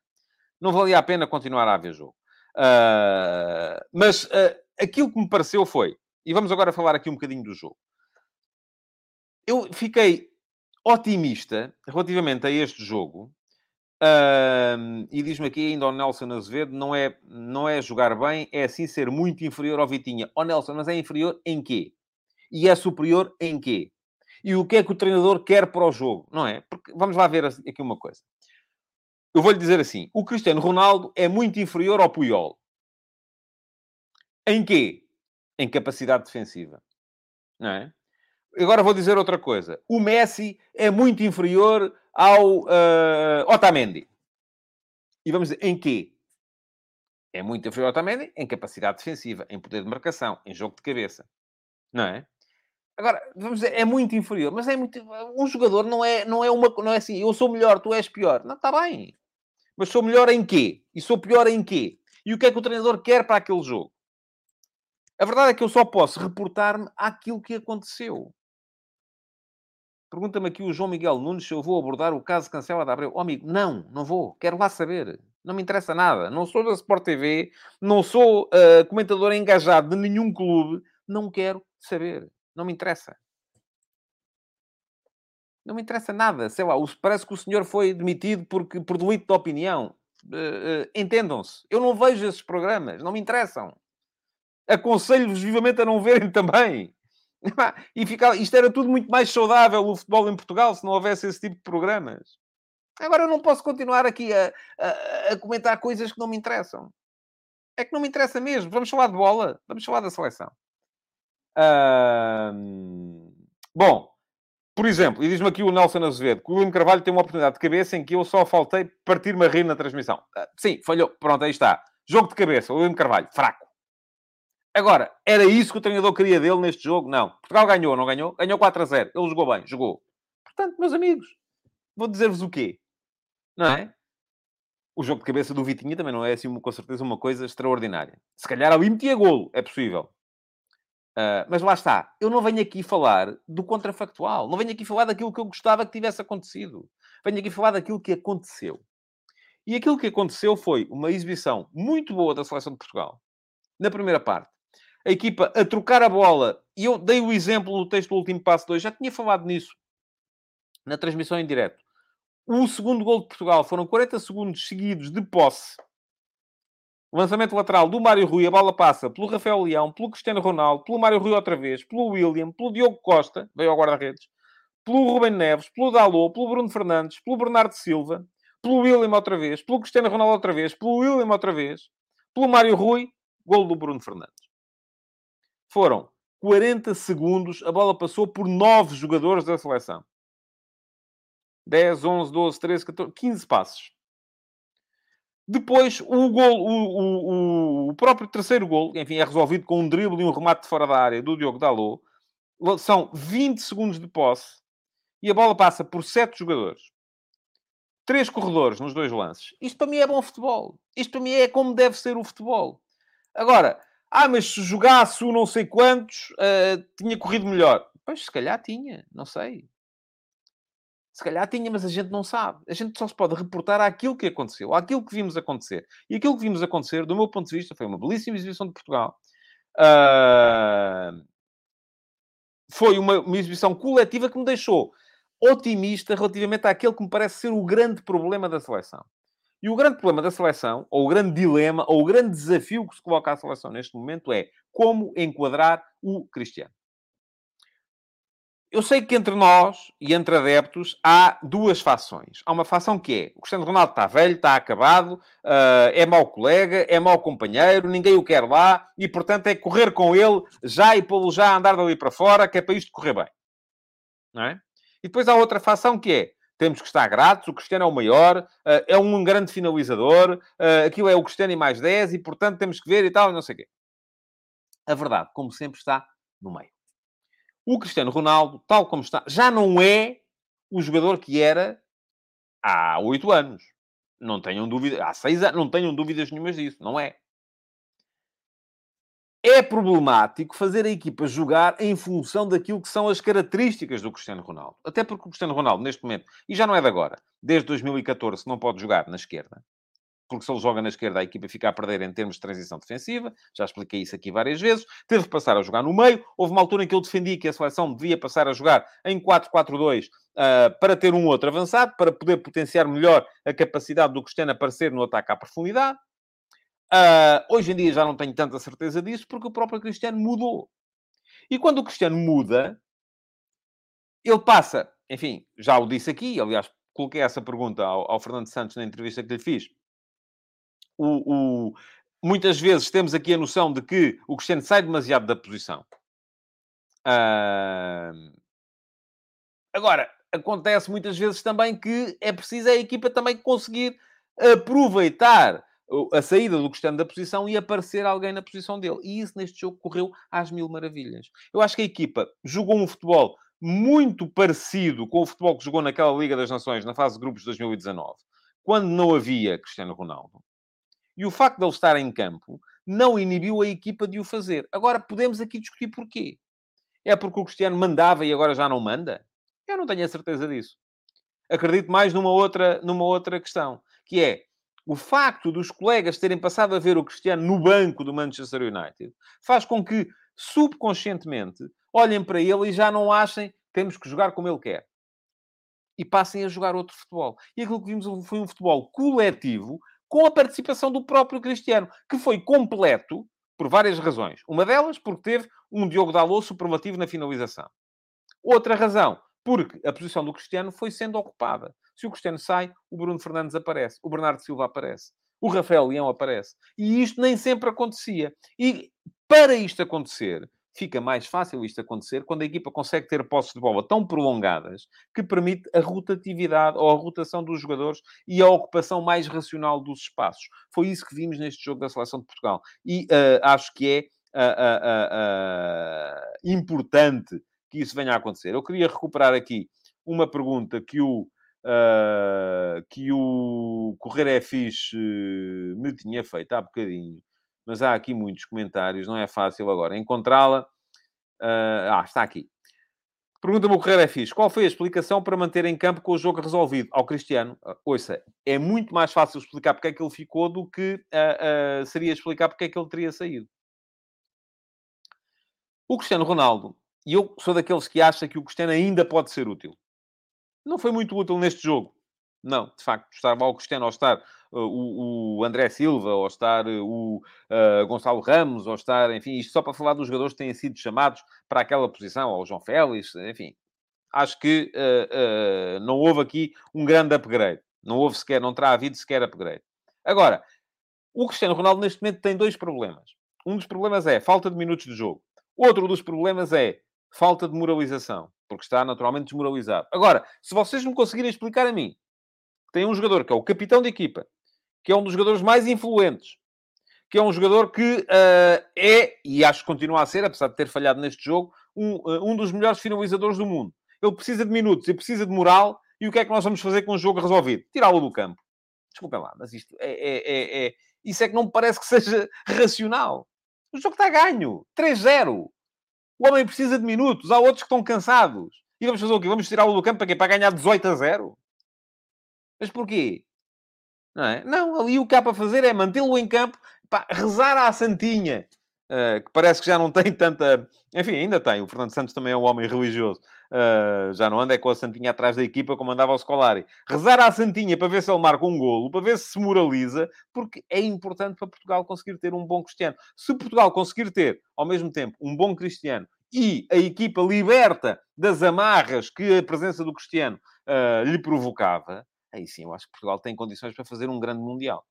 Não valia a pena continuar a haver jogo. Uh, mas aquilo que me pareceu foi, e vamos agora falar aqui um bocadinho do jogo. Eu fiquei otimista relativamente a este jogo, e diz-me aqui ainda o Nelson Azevedo, não é, não é jogar bem, é assim ser muito inferior ao Vitinha. Ó oh, Nelson, mas é inferior em quê? E é superior em quê? E o que é que o treinador quer para o jogo? Não é? Porque vamos lá ver aqui uma coisa. Eu vou-lhe dizer assim, o Cristiano Ronaldo é muito inferior ao Puyol. Em quê? Em capacidade defensiva. Não é? Agora vou dizer outra coisa. O Messi é muito inferior ao uh, Otamendi. E vamos dizer, em quê? É muito inferior ao Otamendi em capacidade defensiva, em poder de marcação, em jogo de cabeça. Não é? Agora, vamos dizer, é muito inferior, mas é muito... Um jogador não é, não é uma... Não é assim, eu sou melhor, tu és pior. Não, está bem. Mas sou melhor em quê? E sou pior em quê? E o que é que o treinador quer para aquele jogo? A verdade é que eu só posso reportar-me àquilo que aconteceu. Pergunta-me aqui o João Miguel Nunes se eu vou abordar o caso Cancela da Abreu. Oh, amigo, não, não vou. Quero lá saber. Não me interessa nada. Não sou da Sport TV, não sou uh, comentador engajado de nenhum clube. Não quero saber. Não me interessa. Não me interessa nada. Sei lá, parece que o senhor foi demitido porque, por delito de opinião. Uh, uh, Entendam-se. Eu não vejo esses programas. Não me interessam. Aconselho-vos vivamente a não verem também. E ficava, isto era tudo muito mais saudável, o futebol em Portugal, se não houvesse esse tipo de programas. Agora eu não posso continuar aqui a, a, a comentar coisas que não me interessam. É que não me interessa mesmo. Vamos falar de bola. Vamos falar da seleção. Bom, por exemplo, e diz-me aqui o Nelson Azevedo, que o William Carvalho tem uma oportunidade de cabeça em que eu só faltei partir-me a rir na transmissão. Uh, sim, falhou. Pronto, aí está. Jogo de cabeça, o William Carvalho, fraco. Agora, era isso que o treinador queria dele neste jogo? Não. Portugal ganhou, não ganhou? Ganhou 4 a 0. Ele jogou bem, jogou. Portanto, meus amigos, vou dizer-vos o quê? Não é? O jogo de cabeça do Vitinha também não é assim, com certeza, uma coisa extraordinária. Se calhar ali metia golo, é possível. Uh, mas lá está. Eu não venho aqui falar do contrafactual. Não venho aqui falar daquilo que eu gostava que tivesse acontecido. Venho aqui falar daquilo que aconteceu. E aquilo que aconteceu foi uma exibição muito boa da seleção de Portugal. Na primeira parte, a equipa a trocar a bola, e eu dei o exemplo no texto do último passo 2, já tinha falado nisso na transmissão em direto. O segundo gol de Portugal foram 40 segundos seguidos de posse. Lançamento lateral do Mário Rui, a bola passa pelo Rafael Leão, pelo Cristiano Ronaldo, pelo Mário Rui outra vez, pelo William, pelo Diogo Costa, veio ao guarda-redes, pelo Rubem Neves, pelo Dalot, pelo Bruno Fernandes, pelo Bernardo Silva, pelo William outra vez, pelo Cristiano Ronaldo outra vez, pelo William outra vez, pelo Mário Rui, gol do Bruno Fernandes. Foram 40 segundos, a bola passou por 9 jogadores da seleção. 10, 11, 12, 13, 14, 15 passos. Depois, o, gol, o, o, o, próprio terceiro gol, enfim, é resolvido com um drible e um remate fora da área do Diogo Dalot. São 20 segundos de posse e a bola passa por 7 jogadores. Três corredores nos dois lances. Isto para mim é bom futebol. Isto para mim é como deve ser o futebol. Agora, ah, mas se jogasse o não sei quantos, uh, tinha corrido melhor. Pois, se calhar tinha, não sei. Se calhar tinha, mas a gente não sabe. A gente só se pode reportar àquilo que aconteceu, àquilo que vimos acontecer. E aquilo que vimos acontecer, do meu ponto de vista, foi uma belíssima exibição de Portugal. Uh... Foi uma, uma exibição coletiva que me deixou otimista relativamente àquele que me parece ser o grande problema da seleção. E o grande problema da seleção, ou o grande dilema, ou o grande desafio que se coloca à seleção neste momento é como enquadrar o Cristiano. Eu sei que entre nós e entre adeptos há duas fações. Há uma fação que é o Cristiano Ronaldo está velho, está acabado, uh, é mau colega, é mau companheiro, ninguém o quer lá e, portanto, é correr com ele já e pô-lo já a andar dali para fora, que é para isto correr bem. Não é? E depois há outra fação que é temos que estar gratos, o Cristiano é o maior, eh, é um grande finalizador, eh, aquilo é o Cristiano e mais 10, e portanto temos que ver e tal, e não sei o quê. A verdade, como sempre, está no meio. O Cristiano Ronaldo, tal como está, já não é o jogador que era há oito anos. Não tenham dúvida, há seis anos, não tenham dúvidas nenhumas disso, não é? É problemático fazer a equipa jogar em função daquilo que são as características do Cristiano Ronaldo. Até porque o Cristiano Ronaldo, neste momento, e já não é de agora, desde 2014, não pode jogar na esquerda porque se ele joga na esquerda, a equipa fica a perder em termos de transição defensiva. Já expliquei isso aqui várias vezes. Teve que passar a jogar no meio. Houve uma altura em que eu defendi que a seleção devia passar a jogar em 4-4-2 uh, ah, para ter um outro avançado, para poder potenciar melhor a capacidade do Cristiano aparecer no ataque à profundidade. Uh, hoje em dia já não tenho tanta certeza disso, porque o próprio Cristiano mudou. E quando o Cristiano muda, ele passa, enfim, já o disse aqui, aliás, coloquei essa pergunta ao, ao Fernando Santos na entrevista que lhe fiz o, o, muitas vezes temos aqui a noção de que o Cristiano sai demasiado da posição. Uh... Agora, acontece muitas vezes também que é preciso a equipa também conseguir aproveitar a saída do Cristiano da posição e aparecer alguém na posição dele. E isso neste jogo correu às mil maravilhas. Eu acho que a equipa jogou um futebol muito parecido com o futebol que jogou naquela Liga das Nações na fase de grupos de 2019, quando não havia Cristiano Ronaldo. E o facto de ele estar em campo não inibiu a equipa de o fazer. Agora, podemos aqui discutir porquê. É porque o Cristiano mandava e agora já não manda? Eu não tenho a certeza disso. Acredito mais numa outra, numa outra questão, que é o facto dos colegas terem passado a ver o Cristiano no banco do Manchester United faz com que, subconscientemente, olhem para ele e já não achem temos que jogar como ele quer. E passem a jogar outro futebol. E aquilo que vimos foi um futebol coletivo com a participação do próprio Cristiano, que foi completo por várias razões. Uma delas, porque teve um Diogo Dalot superlativo na finalização. Outra razão, porque a posição do Cristiano foi sendo ocupada. Se o Cristiano sai, o Bruno Fernandes aparece, o Bernardo Silva aparece, o Rafael Leão aparece. E isto nem sempre acontecia. E para isto acontecer, fica mais fácil isto acontecer quando a equipa consegue ter posses de bola tão prolongadas que permite a rotatividade ou a rotação dos jogadores e a ocupação mais racional dos espaços. Foi isso que vimos neste jogo da Seleção de Portugal. E uh, acho que é uh, uh, importante que isso venha a acontecer. Eu queria recuperar aqui uma pergunta que o, que o Correr é Fixe me tinha feito há bocadinho mas há aqui muitos comentários, não é fácil agora encontrá-la. Uh, ah, está aqui. Pergunta-me o Correio é fixe. Qual foi a explicação para manter em campo com o jogo resolvido? Ao Cristiano, uh, ouça, é muito mais fácil explicar porque é que ele ficou do que uh, uh, seria explicar porque é que ele teria saído. O Cristiano Ronaldo, e eu sou daqueles que acha que o Cristiano ainda pode ser útil. Não foi muito útil neste jogo. Não, de facto, estava ao Cristiano ao estar uh, o, o, André Silva, ou estar uh, o uh, Gonçalo Ramos, ou estar, enfim, isto só para falar dos jogadores que têm sido chamados para aquela posição, ou o João Félix, enfim. Acho que não houve aqui um grande upgrade. Não houve sequer, não terá havido sequer upgrade. Agora, o Cristiano Ronaldo neste momento tem dois problemas. Um dos problemas é falta de minutos de jogo. Outro dos problemas é falta de moralização, porque está naturalmente desmoralizado. Agora, se vocês me conseguirem explicar a mim tem um jogador que é o capitão de equipa, que é um dos jogadores mais influentes, que é um jogador que uh, é, e acho que continua a ser, apesar de ter falhado neste jogo, um, uh, um dos melhores finalizadores do mundo. Ele precisa de minutos e precisa de moral, e o que é que nós vamos fazer com o jogo resolvido? Tirá-lo do campo. Desculpem lá, mas isto é, é, é, é, Isso é que não me parece que seja racional. O jogo está ganho. 3-0. O homem precisa de minutos. Há outros que estão cansados. E vamos fazer o quê? Vamos tirá-lo do campo para quê? Para ganhar 18 a 0? Mas porquê? Não, é? não, ali o que há para fazer é mantê-lo em campo, pá, rezar à Santinha, uh, que parece que já não tem tanta. Enfim, ainda tem. O Fernando Santos também é um homem religioso. Uh, já não anda é com a Santinha atrás da equipa como andava o Scolari. Rezar à Santinha para ver se ele marca um golo, para ver se se moraliza, porque é importante para Portugal conseguir ter um bom Cristiano. Se Portugal conseguir ter, ao mesmo tempo, um bom Cristiano e a equipa liberta das amarras que a presença do Cristiano uh, lhe provocava, aí sim eu acho que Portugal tem condições para fazer um grande Mundial.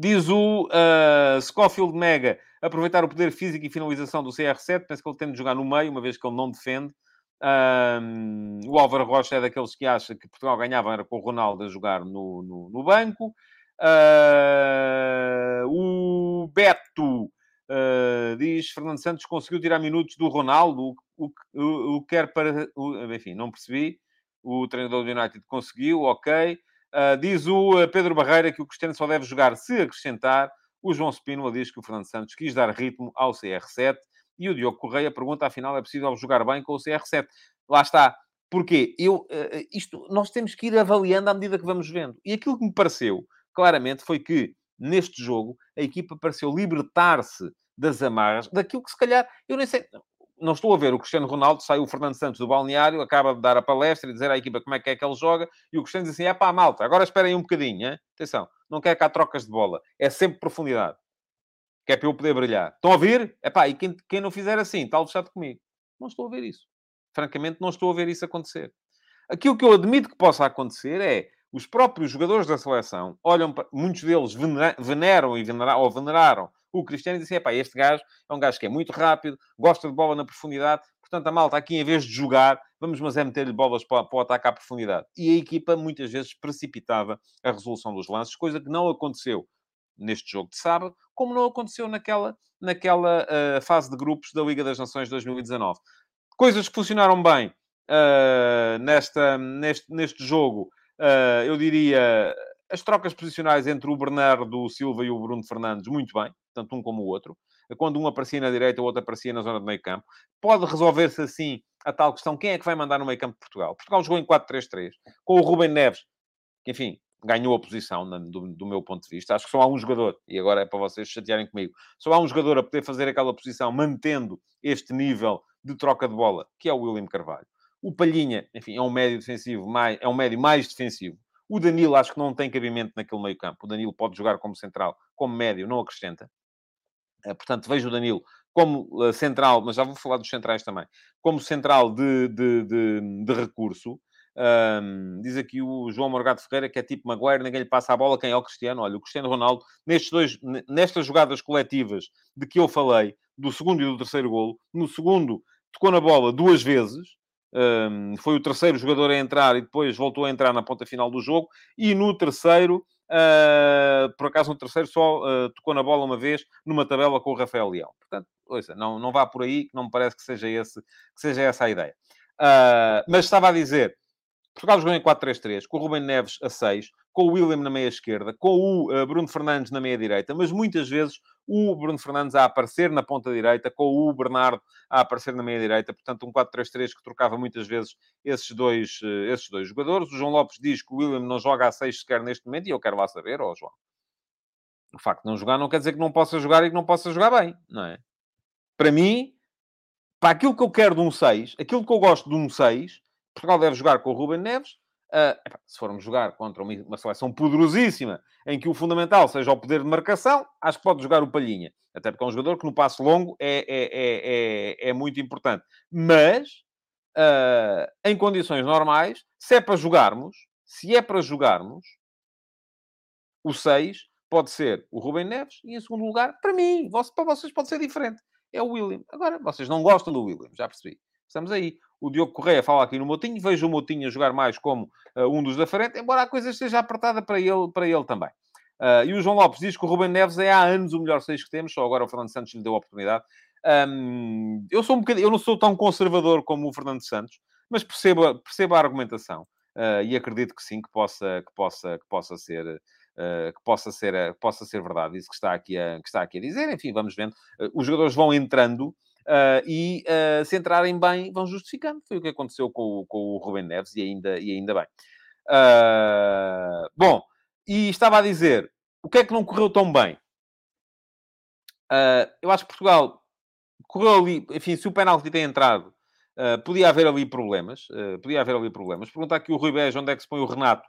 Diz o uh, Scofield Mega, aproveitar o poder físico e finalização do CR7, penso que ele tem de jogar no meio, uma vez que ele não defende. Um, o Álvaro Rocha é daqueles que acha que Portugal ganhava era com o Ronaldo a jogar no, no, no banco. Uh, o Beto uh, diz Fernando Santos conseguiu tirar minutos do Ronaldo, o, o, o, o quer para. O, enfim, não percebi. o treinador do United conseguiu, ok. Uh, diz o Pedro Barreira que o Cristiano só deve jogar se acrescentar. O João Spínola diz que o Fernando Santos quis dar ritmo ao CR7. E o Diogo Correia pergunta, afinal, é possível jogar bem com o CR7? Lá está. Porquê? Eu, isto, nós temos que ir avaliando à medida que vamos vendo. E aquilo que me pareceu, claramente, foi que, neste jogo, a equipa pareceu libertar-se das amarras, daquilo que se calhar, eu nem sei, não estou a ver o Cristiano Ronaldo, sai o Fernando Santos do balneário, acaba de dar a palestra e dizer à equipa como é que é que ele joga, e o Cristiano diz assim, é pá, malta, agora esperem um bocadinho, hein? atenção, não quer cá trocas de bola, é sempre profundidade, que é para eu poder brilhar. Estão a ouvir? É pá, e quem, quem não fizer assim, está lixado comigo. Não estou a ver isso. Francamente, não estou a ver isso acontecer. Aquilo que eu admito que possa acontecer é os próprios jogadores da seleção olham para, muitos deles veneram e veneraram, ou veneraram o Cristiano e dizem, pá, este gajo é um gajo que é muito rápido, gosta de bola na profundidade, portanto a malta aqui em vez de jogar, vamos mas é meter-lhe bolas para, para o ataque à profundidade. E a equipa muitas vezes precipitava a resolução dos lances, coisa que não aconteceu neste jogo de sábado, como não aconteceu naquela, naquela uh, fase de grupos da Liga das Nações 2019. Coisas que funcionaram bem uh, nesta, neste, neste jogo uh, eu diria, as trocas posicionais entre o Bernardo Silva e o Bruno Fernandes, muito bem, tanto um como o outro. Quando um aparecia na direita, o outro aparecia na zona de meio campo. Pode resolver-se assim a tal questão: quem é que vai mandar no meio campo de Portugal? Portugal jogou em 4-3-3, com o Rubem Neves, que, enfim, ganhou a posição, do, do, meu ponto de vista. Acho que só há um jogador, e agora é para vocês chatearem comigo, só há um jogador a poder fazer aquela posição, mantendo este nível de troca de bola, que é o William Carvalho. O Palhinha, enfim, é um médio defensivo, mais, é um médio mais defensivo. O Danilo acho que não tem cabimento naquele meio campo. O Danilo pode jogar como central, como médio, não acrescenta. Eh, portanto, vejo o Danilo como eh, central, mas já vou falar dos centrais também, como central de, de, de, de recurso. Um, diz aqui o João Morgado Ferreira que é tipo Maguire, ninguém lhe passa a bola. Quem é o Cristiano? Olha, o Cristiano Ronaldo, nestes dois, nestas jogadas coletivas de que eu falei, do segundo e do terceiro golo, no segundo tocou na bola duas vezes, um, foi o terceiro jogador a entrar e depois voltou a entrar na ponta final do jogo. E no terceiro, uh, por acaso no terceiro só uh, tocou na bola uma vez numa tabela com o Rafael Leão. Portanto, ouça, não, não vá por aí, que não me parece que seja, esse, que seja essa a ideia. Uh, mas estava a dizer, Portugal jogou em 4-3-3, com o Rubem Neves a 6, com o William na meia esquerda, com o uh, Bruno Fernandes na meia direita, mas muitas vezes o Bruno Fernandes a aparecer na ponta direita, com o Bernardo a aparecer na meia direita, portanto um 4-3-3 que trocava muitas vezes esses dois, uh, esses dois jogadores. O João Lopes diz que o William não joga a 6 sequer neste momento, e eu quero lá saber, ó oh, João. O facto de não jogar não quer dizer que não possa jogar e que não possa jogar bem, não é? Para mim, para aquilo que eu quero de um 6, aquilo que eu gosto de um 6, Portugal deve jogar com o Ruben Neves, Uh, se formos jogar contra uma, uma, seleção poderosíssima, em que o fundamental seja o poder de marcação, acho que pode jogar o Palhinha. Até porque é um jogador que no passo longo é, é, é, é, é muito importante. Mas, uh, em condições normais, se é para jogarmos, se é para jogarmos, o 6 pode ser o Rubem Neves e, em segundo lugar, para mim, para vocês pode ser diferente. É o William. Agora, vocês não gostam do William, já percebi. Estamos aí. O Diogo Correia fala aqui no Motinho. Vejo o Motinho a jogar mais como uh, um dos da frente, embora a coisa esteja apertada para ele, para ele também. Uh, e o João Lopes diz que o Ruben Neves é há anos o melhor seis que temos, só agora o Fernando Santos lhe deu a oportunidade. Um, eu, sou um bocadinho, eu não sou tão conservador como o Fernando Santos, mas percebo, percebo a argumentação uh, e acredito que sim, que possa, que possa, que possa ser. Uh, que possa ser, possa ser verdade, isso que está aqui a, que está aqui a dizer. Enfim, vamos vendo. os jogadores vão entrando Uh, e uh, se entrarem bem, vão justificando. Foi o que aconteceu com, com o Rubem Neves e ainda, e ainda bem. Uh, bom, e estava a dizer, o que é que não correu tão bem? eu acho que Portugal correu ali, enfim, se o penalti tem entrado, podia haver ali problemas, podia haver ali problemas. Perguntar aqui o Rui Beja onde é que se põe o Renato.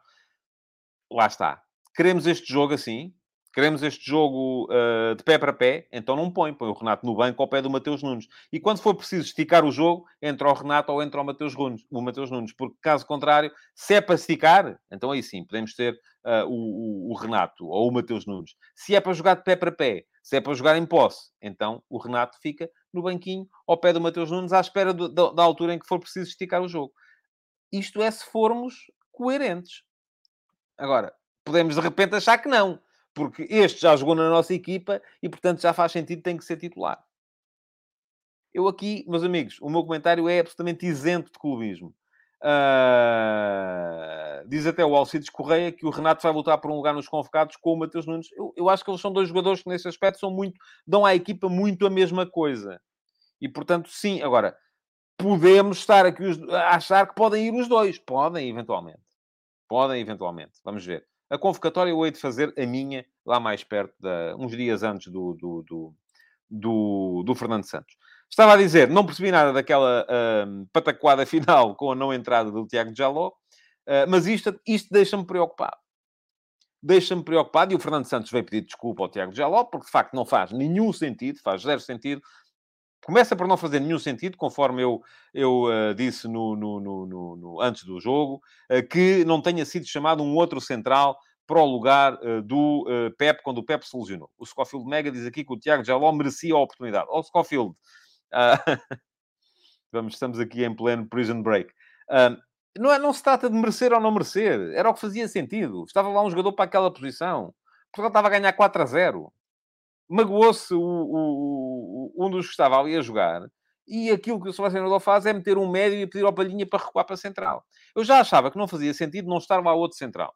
Lá está. Queremos este jogo assim, Queremos este jogo uh, de pé para pé, então não põe. Põe o Renato no banco ao pé do Mateus Nunes. E quando for preciso esticar o jogo, entra o Renato ou entra o Mateus Nunes. O Mateus Nunes. Porque, caso contrário, se é para esticar, então aí sim, podemos ter uh, o, o, Renato ou o Mateus Nunes. Se é para jogar de pé para pé, se é para jogar em posse, então o Renato fica no banquinho ao pé do Mateus Nunes à espera do, da, da altura em que for preciso esticar o jogo. Isto é se formos coerentes. Agora, podemos de repente achar que não porque este já jogou na nossa equipa e, portanto, já faz sentido, tem que ser titular. Eu aqui, meus amigos, o meu comentário é absolutamente isento de clubismo. Uh, diz até o Alcides Correia que o Renato vai lutar por um lugar nos convocados com o Matheus Nunes. Eu, eu, acho que eles são dois jogadores que, nesse aspecto, são muito, dão à equipa muito a mesma coisa. E, portanto, sim. Agora, podemos estar aqui a achar que podem ir os dois. Podem, eventualmente. Podem, eventualmente. Vamos ver. A convocatória eu hei de fazer a minha lá mais perto, de, uns dias antes do, do, do, do, do Fernando Santos. Estava a dizer, não percebi nada daquela uh, pataquada final com a não entrada do Tiago Jaló, uh, mas isto, isto deixa-me preocupado. Deixa-me preocupado, e o Fernando Santos veio pedir desculpa ao Tiago Jaló, porque de facto não faz nenhum sentido, faz zero sentido. Começa por não fazer nenhum sentido, conforme eu, eu uh, disse no, no, no, no, antes do jogo, que não tenha sido chamado um outro central para o lugar uh, do uh, Pep, quando o Pep se lesionou. O Scofield Mega diz aqui que o Tiago Jaló merecia a oportunidade. Ó, oh, Scofield, Uh, vamos, estamos aqui em pleno prison break. Uh, não, é, não se trata de merecer ou não merecer. Era o que fazia sentido. Estava lá um jogador para aquela posição. Portugal estava a ganhar 4 a 0. Magoou-se um dos que estava ali a jogar. E aquilo que o selecionador faz é meter um médio e pedir ao Palhinha para recuar para a central. Eu já achava que não fazia sentido não estar lá outro central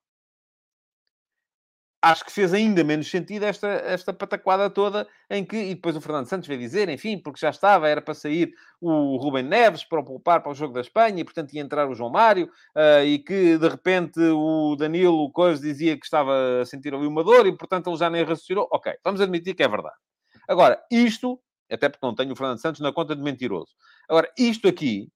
acho que fez ainda menos sentido esta, esta pataquada toda em que, e depois o Fernando Santos veio dizer, enfim, porque já estava, era para sair o Rubem Neves para o poupar para o jogo da Espanha e, portanto, ia entrar o João Mário uh, e que, de repente, o Danilo Cois dizia que estava a sentir ali uma dor e, portanto, ele já nem raciocinou. Ok, vamos admitir que é verdade. Agora, isto, até porque não tenho o Fernando Santos na conta de mentiroso. Agora, isto aqui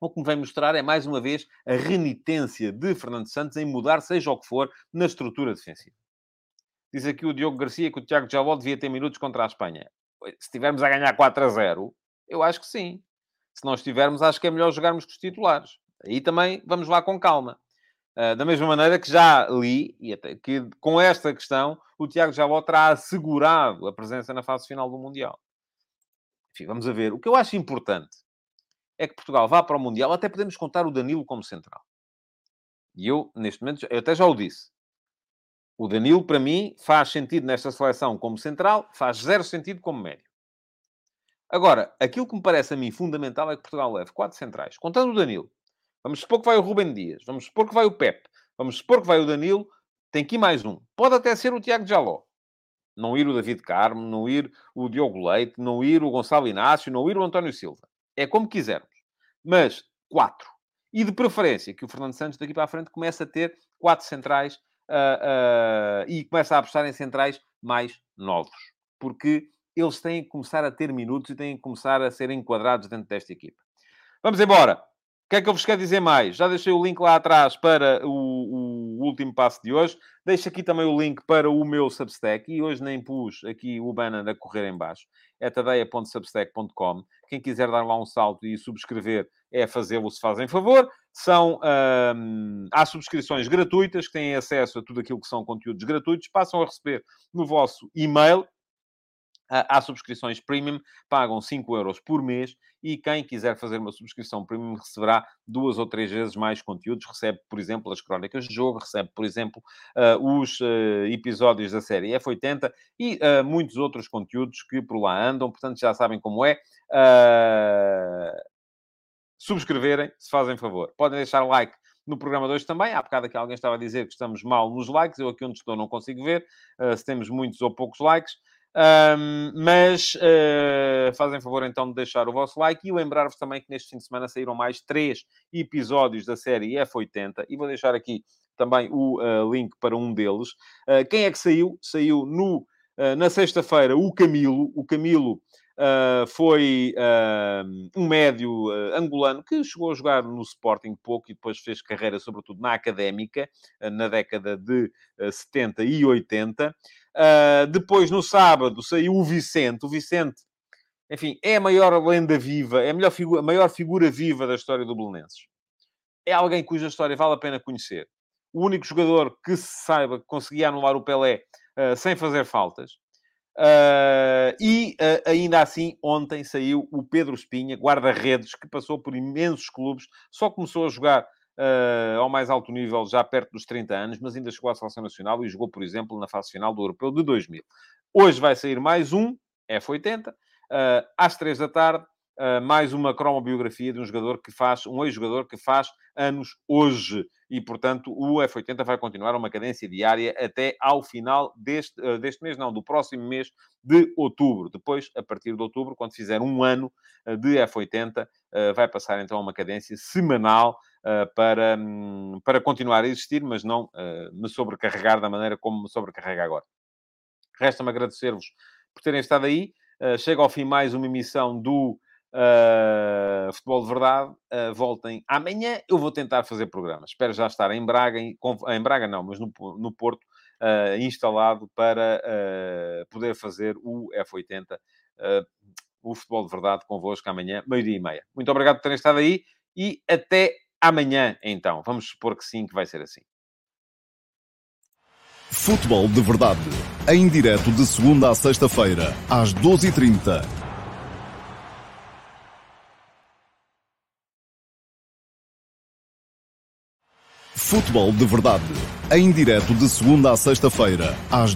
o que me vem mostrar é, mais uma vez, a renitência de Fernando Santos em mudar, seja o que for, na estrutura defensiva. Diz aqui o Diogo Garcia que o Tiago Javó devia ter minutos contra a Espanha. Se estivermos a ganhar 4 a 0, eu acho que sim. Se não estivermos, acho que é melhor jogarmos com os titulares. Aí também vamos lá com calma. Uh, da mesma maneira que já li, e até que com esta questão, o Tiago Javó terá assegurado a presença na fase final do Mundial. Enfim, vamos a ver. O que eu acho importante é que Portugal vá para o Mundial, até podemos contar o Danilo como central. E eu, neste momento, eu até já o disse. O Danilo, para mim, faz sentido nesta seleção como central, faz zero sentido como médio. Agora, aquilo que me parece a mim fundamental é que Portugal leve quatro centrais, contando o Danilo. Vamos supor que vai o Rubem Dias, vamos supor que vai o Pep, vamos supor que vai o Danilo, tem que ir mais um. Pode até ser o Tiago Jaló. Não ir o David Carmo, não ir o Diogo Leite, não ir o Gonçalo Inácio, não ir o António Silva. É como quisermos. Mas quatro. E de preferência que o Fernando Santos daqui para a frente comece a ter quatro centrais uh, uh, e comece a apostar em centrais mais novos. Porque eles têm que começar a ter minutos e têm que começar a ser enquadrados dentro desta equipa. Vamos embora. O que é que eu vos quero dizer mais? Já deixei o link lá atrás para o, o, último passo de hoje. Deixo aqui também o link para o meu Substack. E hoje nem pus aqui o banner a correr em baixo. É tadeia.substack.com. Quem quiser dar lá um salto e subscrever é fazê-lo se fazem favor. São, hum, há subscrições gratuitas que têm acesso a tudo aquilo que são conteúdos gratuitos. Passam a receber no vosso e-mail Há subscrições premium, pagam 5 euros por mês e quem quiser fazer uma subscrição premium receberá duas ou três vezes mais conteúdos. Recebe, por exemplo, as crónicas de jogo, recebe, por exemplo, uh, os uh, episódios da série F80 e uh, muitos outros conteúdos que por lá andam. Portanto, já sabem como é. subscreverem, se fazem favor. Podem deixar like no programa 2 também. Há bocado aqui alguém estava a dizer que estamos mal nos likes. Eu aqui onde estou não consigo ver se temos muitos ou poucos likes. Um, mas uh, fazem favor então de deixar o vosso like e lembrar-vos também que neste fim de semana saíram mais três episódios da série F80 e vou deixar aqui também o uh, link para um deles. Uh, quem é que saiu? Saiu no, na sexta-feira o Camilo. O Camilo foi um médio angolano que chegou a jogar no Sporting pouco e depois fez carreira, sobretudo na académica, na década de 70 e 80. Uh, depois, no sábado, saiu o Vicente. O Vicente, enfim, é a maior lenda viva, é a, melhor a maior figura viva da história do Belenenses. É alguém cuja história vale a pena conhecer. O único jogador que se saiba que conseguia anular o Pelé uh, sem fazer faltas. Uh, e uh, ainda assim, ontem saiu o Pedro Espinha, guarda-redes, que passou por imensos clubes, só começou a jogar uh, ao mais alto nível, já perto dos 30 anos, mas ainda chegou à Seleção Nacional e jogou, por exemplo, na fase final do Europeu de 2000. Hoje vai sair mais um, F80, uh, às 3 da tarde, uh, mais uma cromobiografia de um jogador que faz, um ex-jogador que faz anos hoje. E, portanto, o F80 vai continuar uma cadência diária até ao final deste, uh, deste mês, não, do próximo mês de outubro. Depois, a partir de outubro, quando fizer um ano uh, de F80, vai passar então a uma cadência semanal para, um, para continuar a existir, mas não me sobrecarregar da maneira como me sobrecarrega agora. Resta-me agradecer-vos por terem estado aí. chega ao fim mais uma emissão do Uh, futebol de verdade, uh, voltem amanhã. Eu vou tentar fazer programas. Espero já estar em Braga, em, em Braga não, mas no, no Porto, uh, instalado para poder fazer o F80, o futebol de verdade, convosco amanhã, meio-dia e meia. Muito obrigado por terem estado aí e até amanhã, então. Vamos supor que sim, que vai ser assim. Futebol de verdade, em direto de segunda a sexta-feira, às 12h30. Futebol de Verdade, em direto de segunda a sexta-feira, às